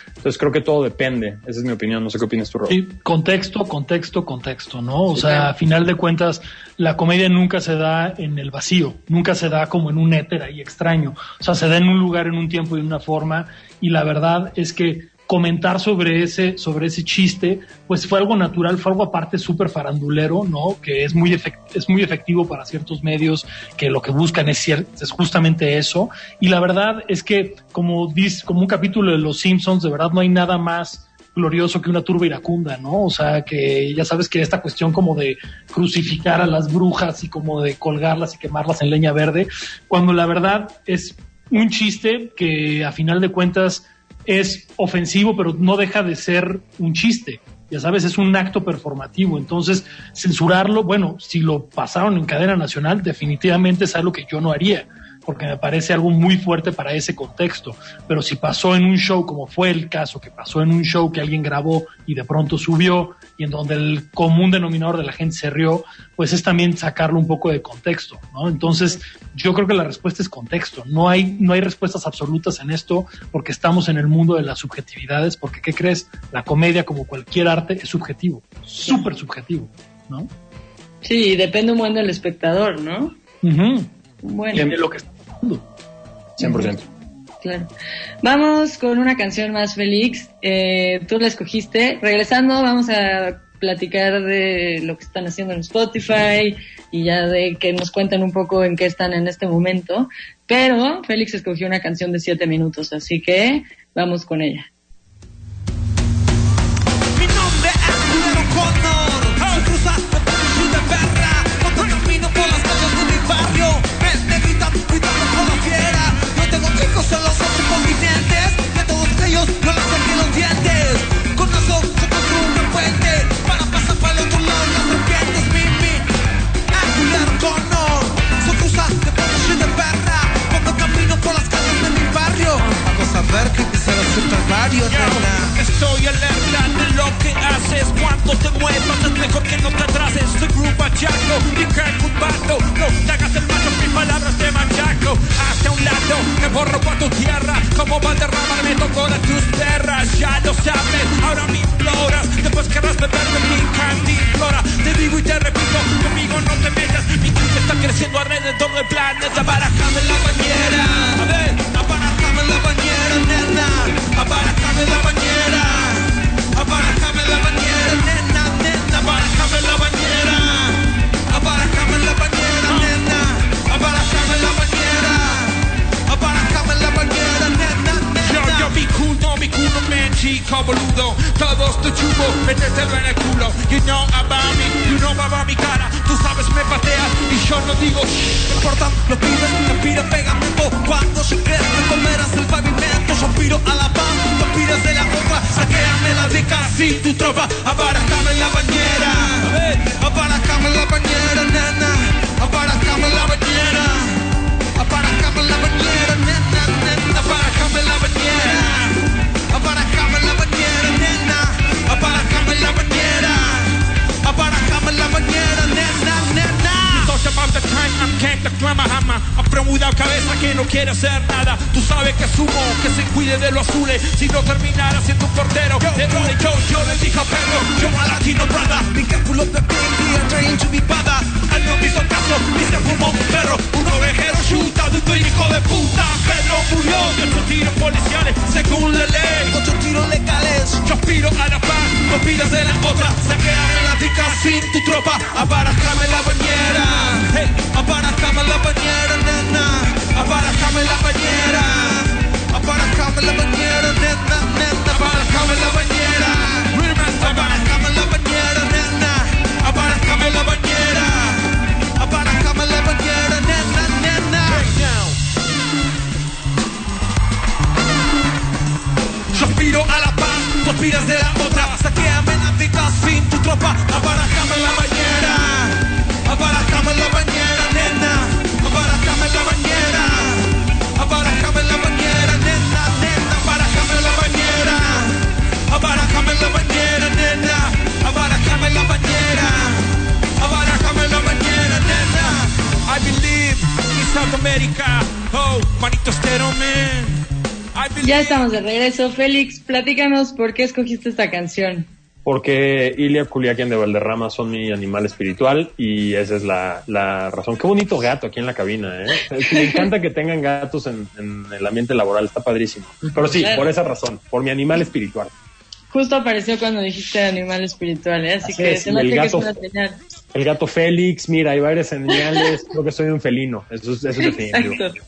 Entonces creo que todo depende, esa es mi opinión, no sé qué opinas tú, Rob.
Sí, contexto, contexto, contexto, ¿no? O sea, a final de cuentas, la comedia nunca se da en el vacío, nunca se da como en un éter ahí extraño, o sea, se da en un lugar, en un tiempo y en una forma, y la verdad es que comentar sobre ese, sobre ese chiste, pues fue algo natural, fue algo aparte súper farandulero, ¿no? Que es muy, es muy efectivo para ciertos medios, que lo que buscan es, es justamente eso. Y la verdad es que, como, dice, como un capítulo de Los Simpsons, de verdad no hay nada más glorioso que una turba iracunda, ¿no? O sea, que ya sabes que esta cuestión como de crucificar a las brujas y como de colgarlas y quemarlas en leña verde, cuando la verdad es un chiste que a final de cuentas es ofensivo, pero no deja de ser un chiste. Ya sabes, es un acto performativo. Entonces, censurarlo, bueno, si lo pasaron en cadena nacional, definitivamente es algo que yo no haría porque me parece algo muy fuerte para ese contexto. Pero si pasó en un show, como fue el caso, que pasó en un show que alguien grabó y de pronto subió y en donde el común denominador de la gente se rió, pues es también sacarlo un poco de contexto, ¿no? Entonces, yo creo que la respuesta es contexto. No hay, no hay respuestas absolutas en esto porque estamos en el mundo de las subjetividades, porque, ¿qué crees? La comedia, como cualquier arte, es subjetivo, súper subjetivo, ¿no?
Sí, depende un buen del espectador, ¿no?
Bueno. De lo que
100%.
Claro. Vamos con una canción más, Félix. Eh, tú la escogiste. Regresando, vamos a platicar de lo que están haciendo en Spotify y ya de que nos cuenten un poco en qué están en este momento. Pero Félix escogió una canción de 7 minutos, así que vamos con ella.
Mi nombre son calvario, Estoy alerta de lo que haces Cuando te muevas es mejor que no te atrases. Soy crack un bando No te hagas el macho, mis palabras te machaco. Hacia un lado, que borro por tu tierra Como Valderrama me tocó de tus perras Ya lo sabes, ahora me imploras Después querrás beberme mi cantimplora Te digo y te repito, conmigo no te metas. Mi crisis está creciendo alrededor del planeta Barajame la bañera. A ver, nena. Abarajame la bañera mi culo, me chico, boludo. Todos te chupo, métetelo en el culo. You know about me, you know about mi cara. Tú sabes, me pateas y yo no digo shh. No importa, lo pides, pide pegamento Cuando se crees que comerás el pavimento. Yo piro a la paz, no pides de la otra Saqueame la dica sin tu tropa. Abarajame la bañera. Abarajame la bañera, nena. Abarajame la bañera. Abarajame la bañera, nena, nena. Abarajame la bañera jama Apremudado cabeza que no quiere hacer nada. Tú sabes que asumo que se cuide de los azules. Si no terminara siendo un portero De una yo, yo le dije a Pedro Yo a Latino brother Be careful of the big deal trying to be bada Él no me hizo caso y se fumó un perro. Un ovejero chuta de un hijo de puta. Pedro murió de ocho tiros policiales Según la ley. Ocho tiros legales Yo aspiro a la paz No pidas de la otra. Saqueame la tica sin tu tropa Abarajame la bañera. Hey, abarajame la bañera, nena Abarajame la bañera Abarajame la bañera, nena, nena Abarajame la bañera. Abarajame la bañera, nena Abarajame la bañera Abarajame la bañera, nena, nena. Yo aspiro a la paz, tú aspiras de la otra. Saqueame la vida sin tu tropa. Abarajame la bañera Abarajame la bañera, South America Oh, manito estero, man
Ya estamos de regreso. Félix, platícanos por qué escogiste esta canción.
porque Ilia Culiacán de Valderrama son mi animal espiritual y esa es la, la razón. Qué bonito gato aquí en la cabina, ¿eh? Me encanta que tengan gatos en, en el ambiente laboral, está padrísimo. Pero sí, por esa razón, por mi animal espiritual.
Justo apareció cuando dijiste animal espiritual, ¿eh? así,
Así
que
es,
se me
el
hace que es
gato-
una señal.
El gato Félix, mira, hay varias señales, creo que soy un felino, eso es, eso es definitivo.
Exacto.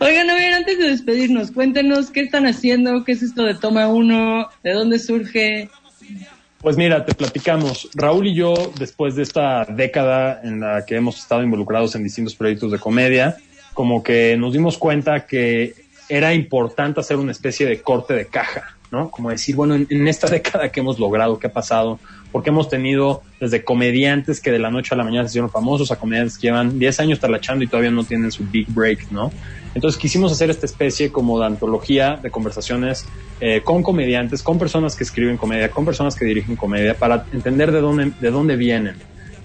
Oigan, a ver, antes de despedirnos, cuéntenos qué están haciendo, qué es esto de Toma Uno, de dónde surge.
Pues mira, te platicamos. Raúl y yo, después de esta década en la que hemos estado involucrados en distintos proyectos de comedia, como que nos dimos cuenta que era importante hacer una especie de corte de caja, ¿no? Como decir, bueno, en, en esta *laughs* década que hemos logrado, qué ha pasado, porque hemos tenido desde comediantes que de la noche a la mañana se hicieron famosos a comediantes que llevan 10 años talachando y todavía no tienen su big break, ¿no? Entonces quisimos hacer esta especie como de antología de conversaciones eh, con comediantes, con personas que escriben comedia, con personas que dirigen comedia, para entender de dónde, de dónde vienen.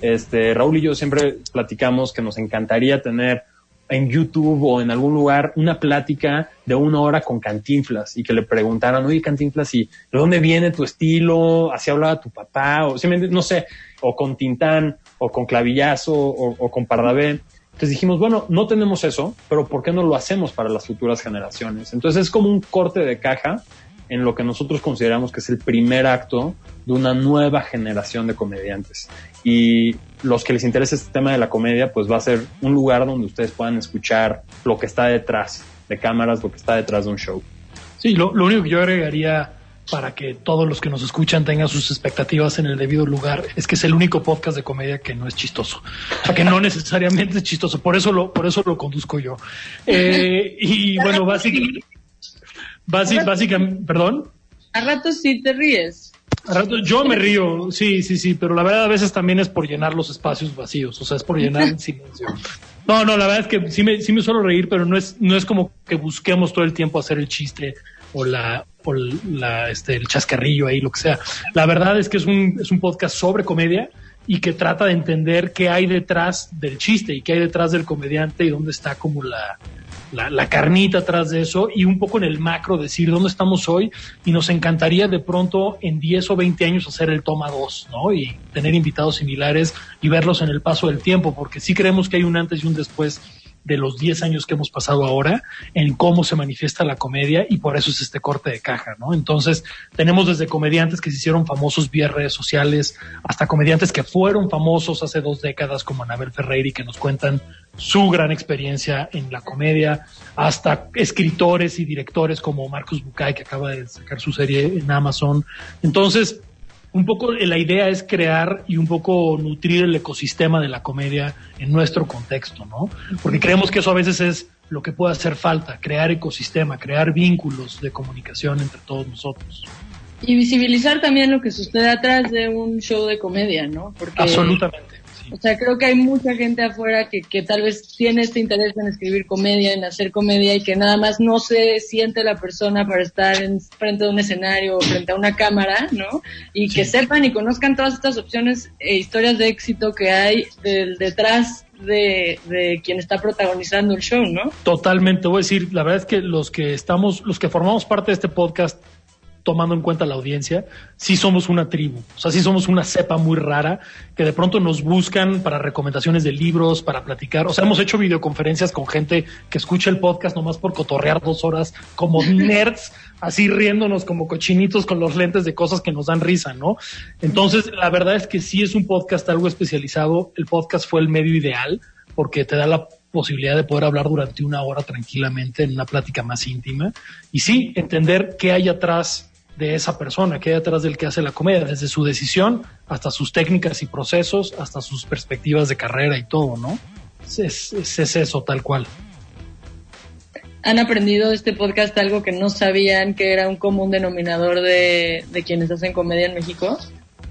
Este, Raúl y yo siempre platicamos que nos encantaría tener en YouTube o en algún lugar una plática de una hora con Cantinflas y que le preguntaran, oye Cantinflas, ¿y de dónde viene tu estilo? ¿Así hablaba tu papá? O no sé, o con Tintán, o con Clavillazo, o, o con Pardavé. Entonces dijimos, bueno, no tenemos eso, pero ¿por qué no lo hacemos para las futuras generaciones? Entonces es como un corte de caja en lo que nosotros consideramos que es el primer acto de una nueva generación de comediantes. Y los que les interesa este tema de la comedia, pues va a ser un lugar donde ustedes puedan escuchar lo que está detrás de cámaras, lo que está detrás de un show.
Sí, lo, lo único que yo agregaría para que todos los que nos escuchan tengan sus expectativas en el debido lugar es que es el único podcast de comedia que no es chistoso. O sea, que no *laughs* necesariamente es chistoso. Por eso lo, por eso lo conduzco yo. Eh, *laughs* y bueno, básicamente, básicamente, perdón.
A ratos sí te ríes.
Yo me río, sí, sí, sí, pero la verdad a veces también es por llenar los espacios vacíos, o sea, es por llenar el silencio. No, no, la verdad es que sí me, sí me suelo reír, pero no es, no es como que busquemos todo el tiempo hacer el chiste o la, o la, este, el chascarrillo ahí, lo que sea. La verdad es que es un, es un podcast sobre comedia y que trata de entender qué hay detrás del chiste y qué hay detrás del comediante y dónde está como la, la, la carnita atrás de eso y un poco en el macro decir dónde estamos hoy y nos encantaría de pronto en 10 o 20 años hacer el toma 2, ¿no? Y tener invitados similares y verlos en el paso del tiempo, porque sí creemos que hay un antes y un después de los 10 años que hemos pasado ahora en cómo se manifiesta la comedia y por eso es este corte de caja, ¿no? Entonces, tenemos desde comediantes que se hicieron famosos vía redes sociales hasta comediantes que fueron famosos hace dos décadas como Anabel Ferreira que nos cuentan su gran experiencia en la comedia, hasta escritores y directores como Marcus Bucay que acaba de sacar su serie en Amazon. Entonces, un poco la idea es crear y un poco nutrir el ecosistema de la comedia en nuestro contexto, ¿no? Porque creemos que eso a veces es lo que puede hacer falta, crear ecosistema, crear vínculos de comunicación entre todos nosotros.
Y visibilizar también lo que sucede atrás de un show de comedia, ¿no? Porque,
Absolutamente.
O sea, creo que hay mucha gente afuera que, que tal vez tiene este interés en escribir comedia, en hacer comedia y que nada más no se siente la persona para estar en, frente a un escenario o frente a una cámara, ¿no? Y que sepan y conozcan todas estas opciones e historias de éxito que hay del detrás de, de quien está protagonizando el show, ¿no?
Totalmente, voy a decir, la verdad es que los que estamos, los que formamos parte de este podcast, tomando en cuenta la audiencia, sí somos una tribu, o sea, sí somos una cepa muy rara que de pronto nos buscan para recomendaciones de libros, para platicar, o sea, hemos hecho videoconferencias con gente que escucha el podcast nomás por cotorrear dos horas como *laughs* nerds, así riéndonos como cochinitos con los lentes de cosas que nos dan risa, ¿no? Entonces, la verdad es que sí es un podcast algo especializado, el podcast fue el medio ideal porque te da la posibilidad de poder hablar durante una hora tranquilamente en una plática más íntima. Y sí entender qué hay atrás de esa persona, qué hay atrás del que hace la comedia, desde su decisión hasta sus técnicas y procesos, hasta sus perspectivas de carrera y todo, ¿no? Es eso, tal cual.
¿Han aprendido de este podcast algo que no sabían que era un común denominador de, de quienes hacen comedia en México?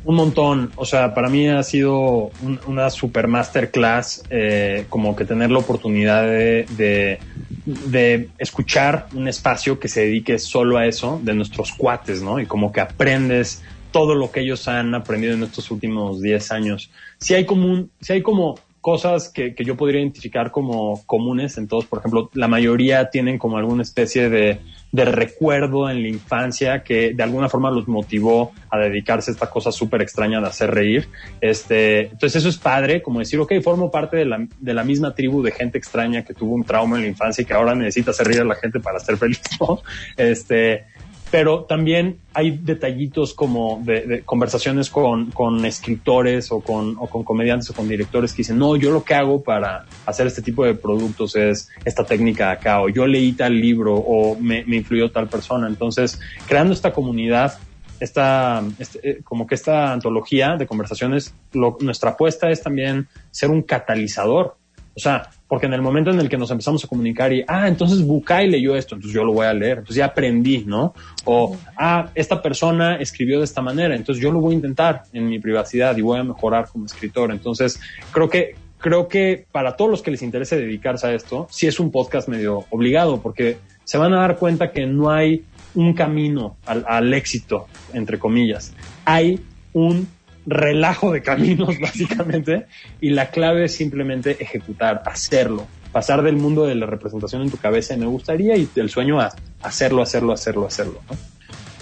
Un montón, o sea, para mí ha sido un- una super masterclass, eh, como que tener la oportunidad de, de, de escuchar un espacio que se dedique solo a eso, de nuestros cuates, ¿no? Y como que aprendes todo lo que ellos han aprendido en estos últimos 10 años. Si hay como un, hay como cosas que, que yo podría identificar como comunes en todos. Por ejemplo, la mayoría tienen como alguna especie de, de recuerdo en la infancia que de alguna forma los motivó a dedicarse a esta cosa súper extraña de hacer reír. Este, entonces eso es padre, como decir, ok, formo parte de la, de la misma tribu de gente extraña que tuvo un trauma en la infancia y que ahora necesita hacer reír a la gente para ser feliz, *laughs* ¿no? Este, pero también hay detallitos como de, de conversaciones con, con, escritores o con, o con comediantes o con directores que dicen, no, yo lo que hago para hacer este tipo de productos es esta técnica de acá, o yo leí tal libro, o me, me influyó tal persona. Entonces, creando esta comunidad, esta, este, como que esta antología de conversaciones, lo, nuestra apuesta es también ser un catalizador. O sea, porque en el momento en el que nos empezamos a comunicar y, ah, entonces Bukai leyó esto, entonces yo lo voy a leer, entonces ya aprendí, ¿no? O, ah, esta persona escribió de esta manera, entonces yo lo voy a intentar en mi privacidad y voy a mejorar como escritor. Entonces, creo que, creo que para todos los que les interese dedicarse a esto, sí es un podcast medio obligado, porque se van a dar cuenta que no hay un camino al éxito, entre comillas. Hay un relajo de caminos, *laughs* básicamente, y la clave es simplemente ejecutar, hacerlo, pasar del mundo de la representación en tu cabeza, me gustaría, y del sueño a hacerlo, hacerlo, hacerlo, hacerlo. ¿no?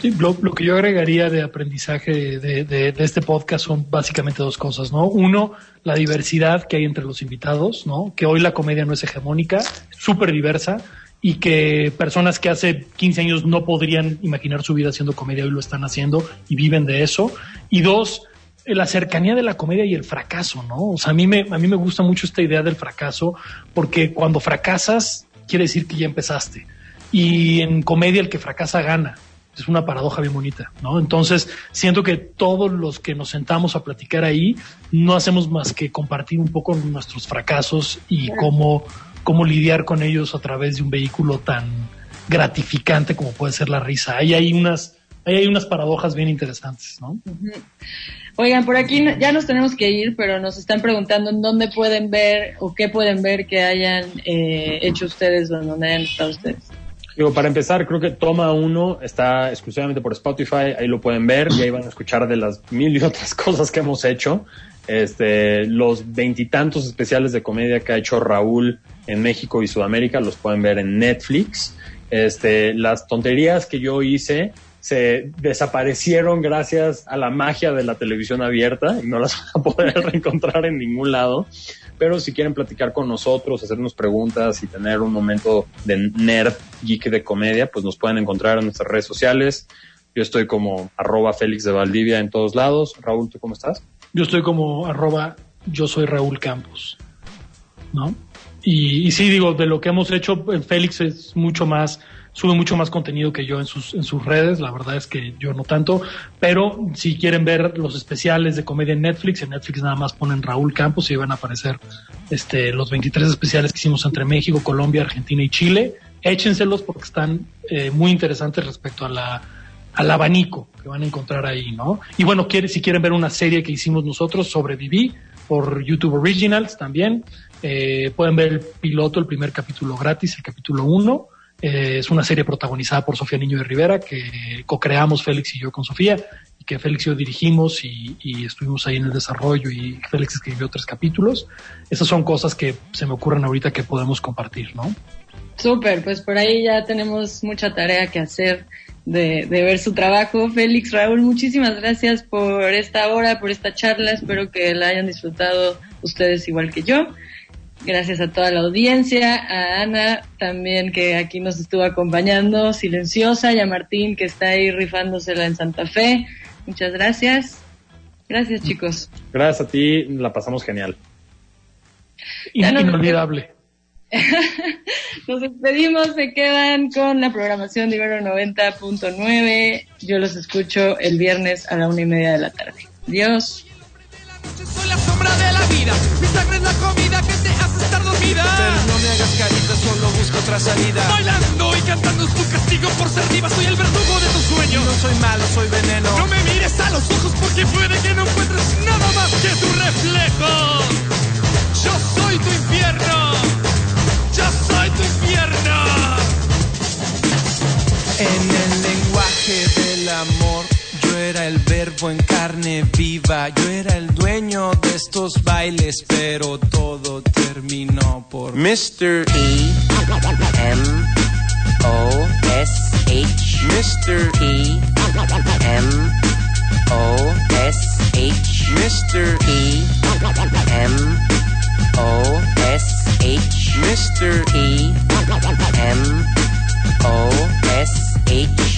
Sí, lo, lo, que yo agregaría de aprendizaje de, de, de, este podcast son básicamente dos cosas, ¿no? Uno, la diversidad que hay entre los invitados, ¿no? Que hoy la comedia no es hegemónica, súper diversa, y que personas que hace 15 años no podrían imaginar su vida haciendo comedia hoy lo están haciendo y viven de eso. Y dos, la cercanía de la comedia y el fracaso, ¿no? O sea, a mí me, a mí me gusta mucho esta idea del fracaso porque cuando fracasas quiere decir que ya empezaste. Y en comedia el que fracasa gana. Es una paradoja bien bonita, ¿no? Entonces, siento que todos los que nos sentamos a platicar ahí no hacemos más que compartir un poco nuestros fracasos y cómo, cómo lidiar con ellos a través de un vehículo tan gratificante como puede ser la risa. Ahí hay unas, ahí hay unas paradojas bien interesantes, ¿no?
Oigan, por aquí ya nos tenemos que ir, pero nos están preguntando en dónde pueden ver o qué pueden ver que hayan eh, hecho ustedes o donde hayan estado ustedes.
Digo, para empezar, creo que Toma Uno está exclusivamente por Spotify, ahí lo pueden ver y ahí van a escuchar de las mil y otras *laughs* cosas que hemos hecho. Este, los veintitantos especiales de comedia que ha hecho Raúl en México y Sudamérica los pueden ver en Netflix. Este, las tonterías que yo hice se desaparecieron gracias a la magia de la televisión abierta y no las van a poder *laughs* reencontrar en ningún lado. Pero si quieren platicar con nosotros, hacernos preguntas y tener un momento de nerd geek de comedia, pues nos pueden encontrar en nuestras redes sociales. Yo estoy como arroba Félix de Valdivia en todos lados. Raúl, ¿tú cómo estás?
Yo estoy como arroba yo soy Raúl Campos. ¿No? Y, y sí, digo, de lo que hemos hecho, Félix es mucho más sube mucho más contenido que yo en sus, en sus redes, la verdad es que yo no tanto, pero si quieren ver los especiales de comedia en Netflix, en Netflix nada más ponen Raúl Campos y van a aparecer este, los 23 especiales que hicimos entre México, Colombia, Argentina y Chile. Échenselos porque están eh, muy interesantes respecto a al abanico que van a encontrar ahí, ¿no? Y bueno, quiere, si quieren ver una serie que hicimos nosotros, Sobreviví, por YouTube Originals también, eh, pueden ver el piloto, el primer capítulo gratis, el capítulo 1 eh, es una serie protagonizada por Sofía Niño de Rivera, que co-creamos Félix y yo con Sofía, y que Félix y yo dirigimos y, estuvimos ahí en el desarrollo y Félix escribió tres capítulos. Esas son cosas que se me ocurren ahorita que podemos compartir, ¿no?
Súper, pues por ahí ya tenemos mucha tarea que hacer de, de, ver su trabajo. Félix, Raúl, muchísimas gracias por esta hora, por esta charla. Espero que la hayan disfrutado ustedes igual que yo. Gracias a toda la audiencia, a Ana también que aquí nos estuvo acompañando, silenciosa, y a Martín que está ahí rifándosela en Santa Fe. Muchas gracias. Gracias chicos.
Gracias a ti, la pasamos genial.
Inolvidable. *laughs*
Nos despedimos, se quedan con la programación de Ibero 90.9. Yo los escucho el viernes a la una y media de la tarde. Adiós.
Soy la sombra de la vida, mi sangre es la comida que te hace estar dormida.
Pero no me hagas carita, solo busco otra salida.
Bailando y cantando es tu castigo por ser diva, soy el verdugo de tus sueños.
No soy malo, soy veneno.
No me mires a los ojos porque puede que no encuentres nada más que tu reflejo. Yo soy tu infierno, yo soy tu infierno.
En el lenguaje del amor era el verbo en carne viva, yo era el dueño de
estos bailes, pero todo terminó por
Mr.
E. M. O. S. H.
Mr.
E. M. O. S. H.
Mr.
E. M. O. S. H.
Mr.
E. M. O. S. H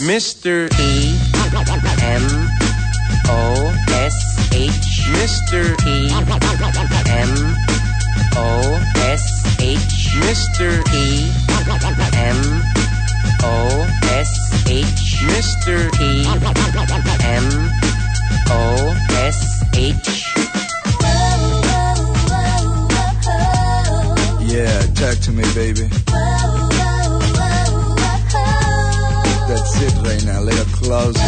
Mr.
E M O S H
Mr.
E M O S H
Mr.
E M O S H
Mr.
E M O S H
Yeah, talk to me, baby. Right a little closer.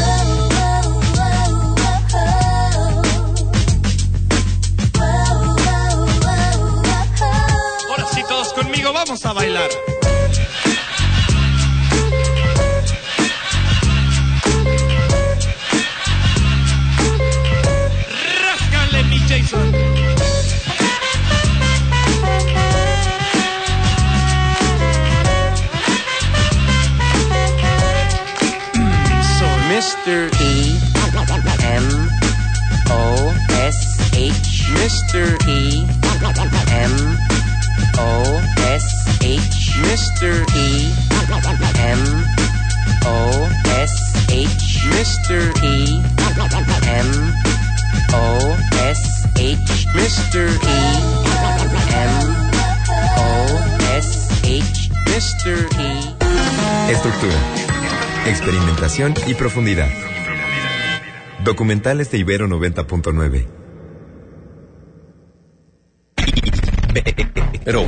Ahora sí, todos conmigo, vamos a bailar. Ráscale, mi Jason.
Mr.
E M O S H
Mr.
E M O S H
Mr.
E M O S H
Mr.
E M O S H
Mr.
E M O S H
Mr.
E
Estructura. Experimentación y profundidad. Documentales de Ibero 90.9. Pero.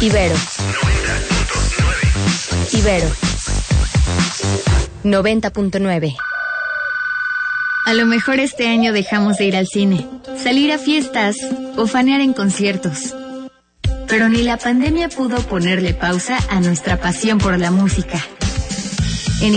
Ibero. Ibero. 90.9.
A lo mejor este año dejamos de ir al cine, salir a fiestas o fanear en conciertos. Pero ni la pandemia pudo ponerle pausa a nuestra pasión por la música. En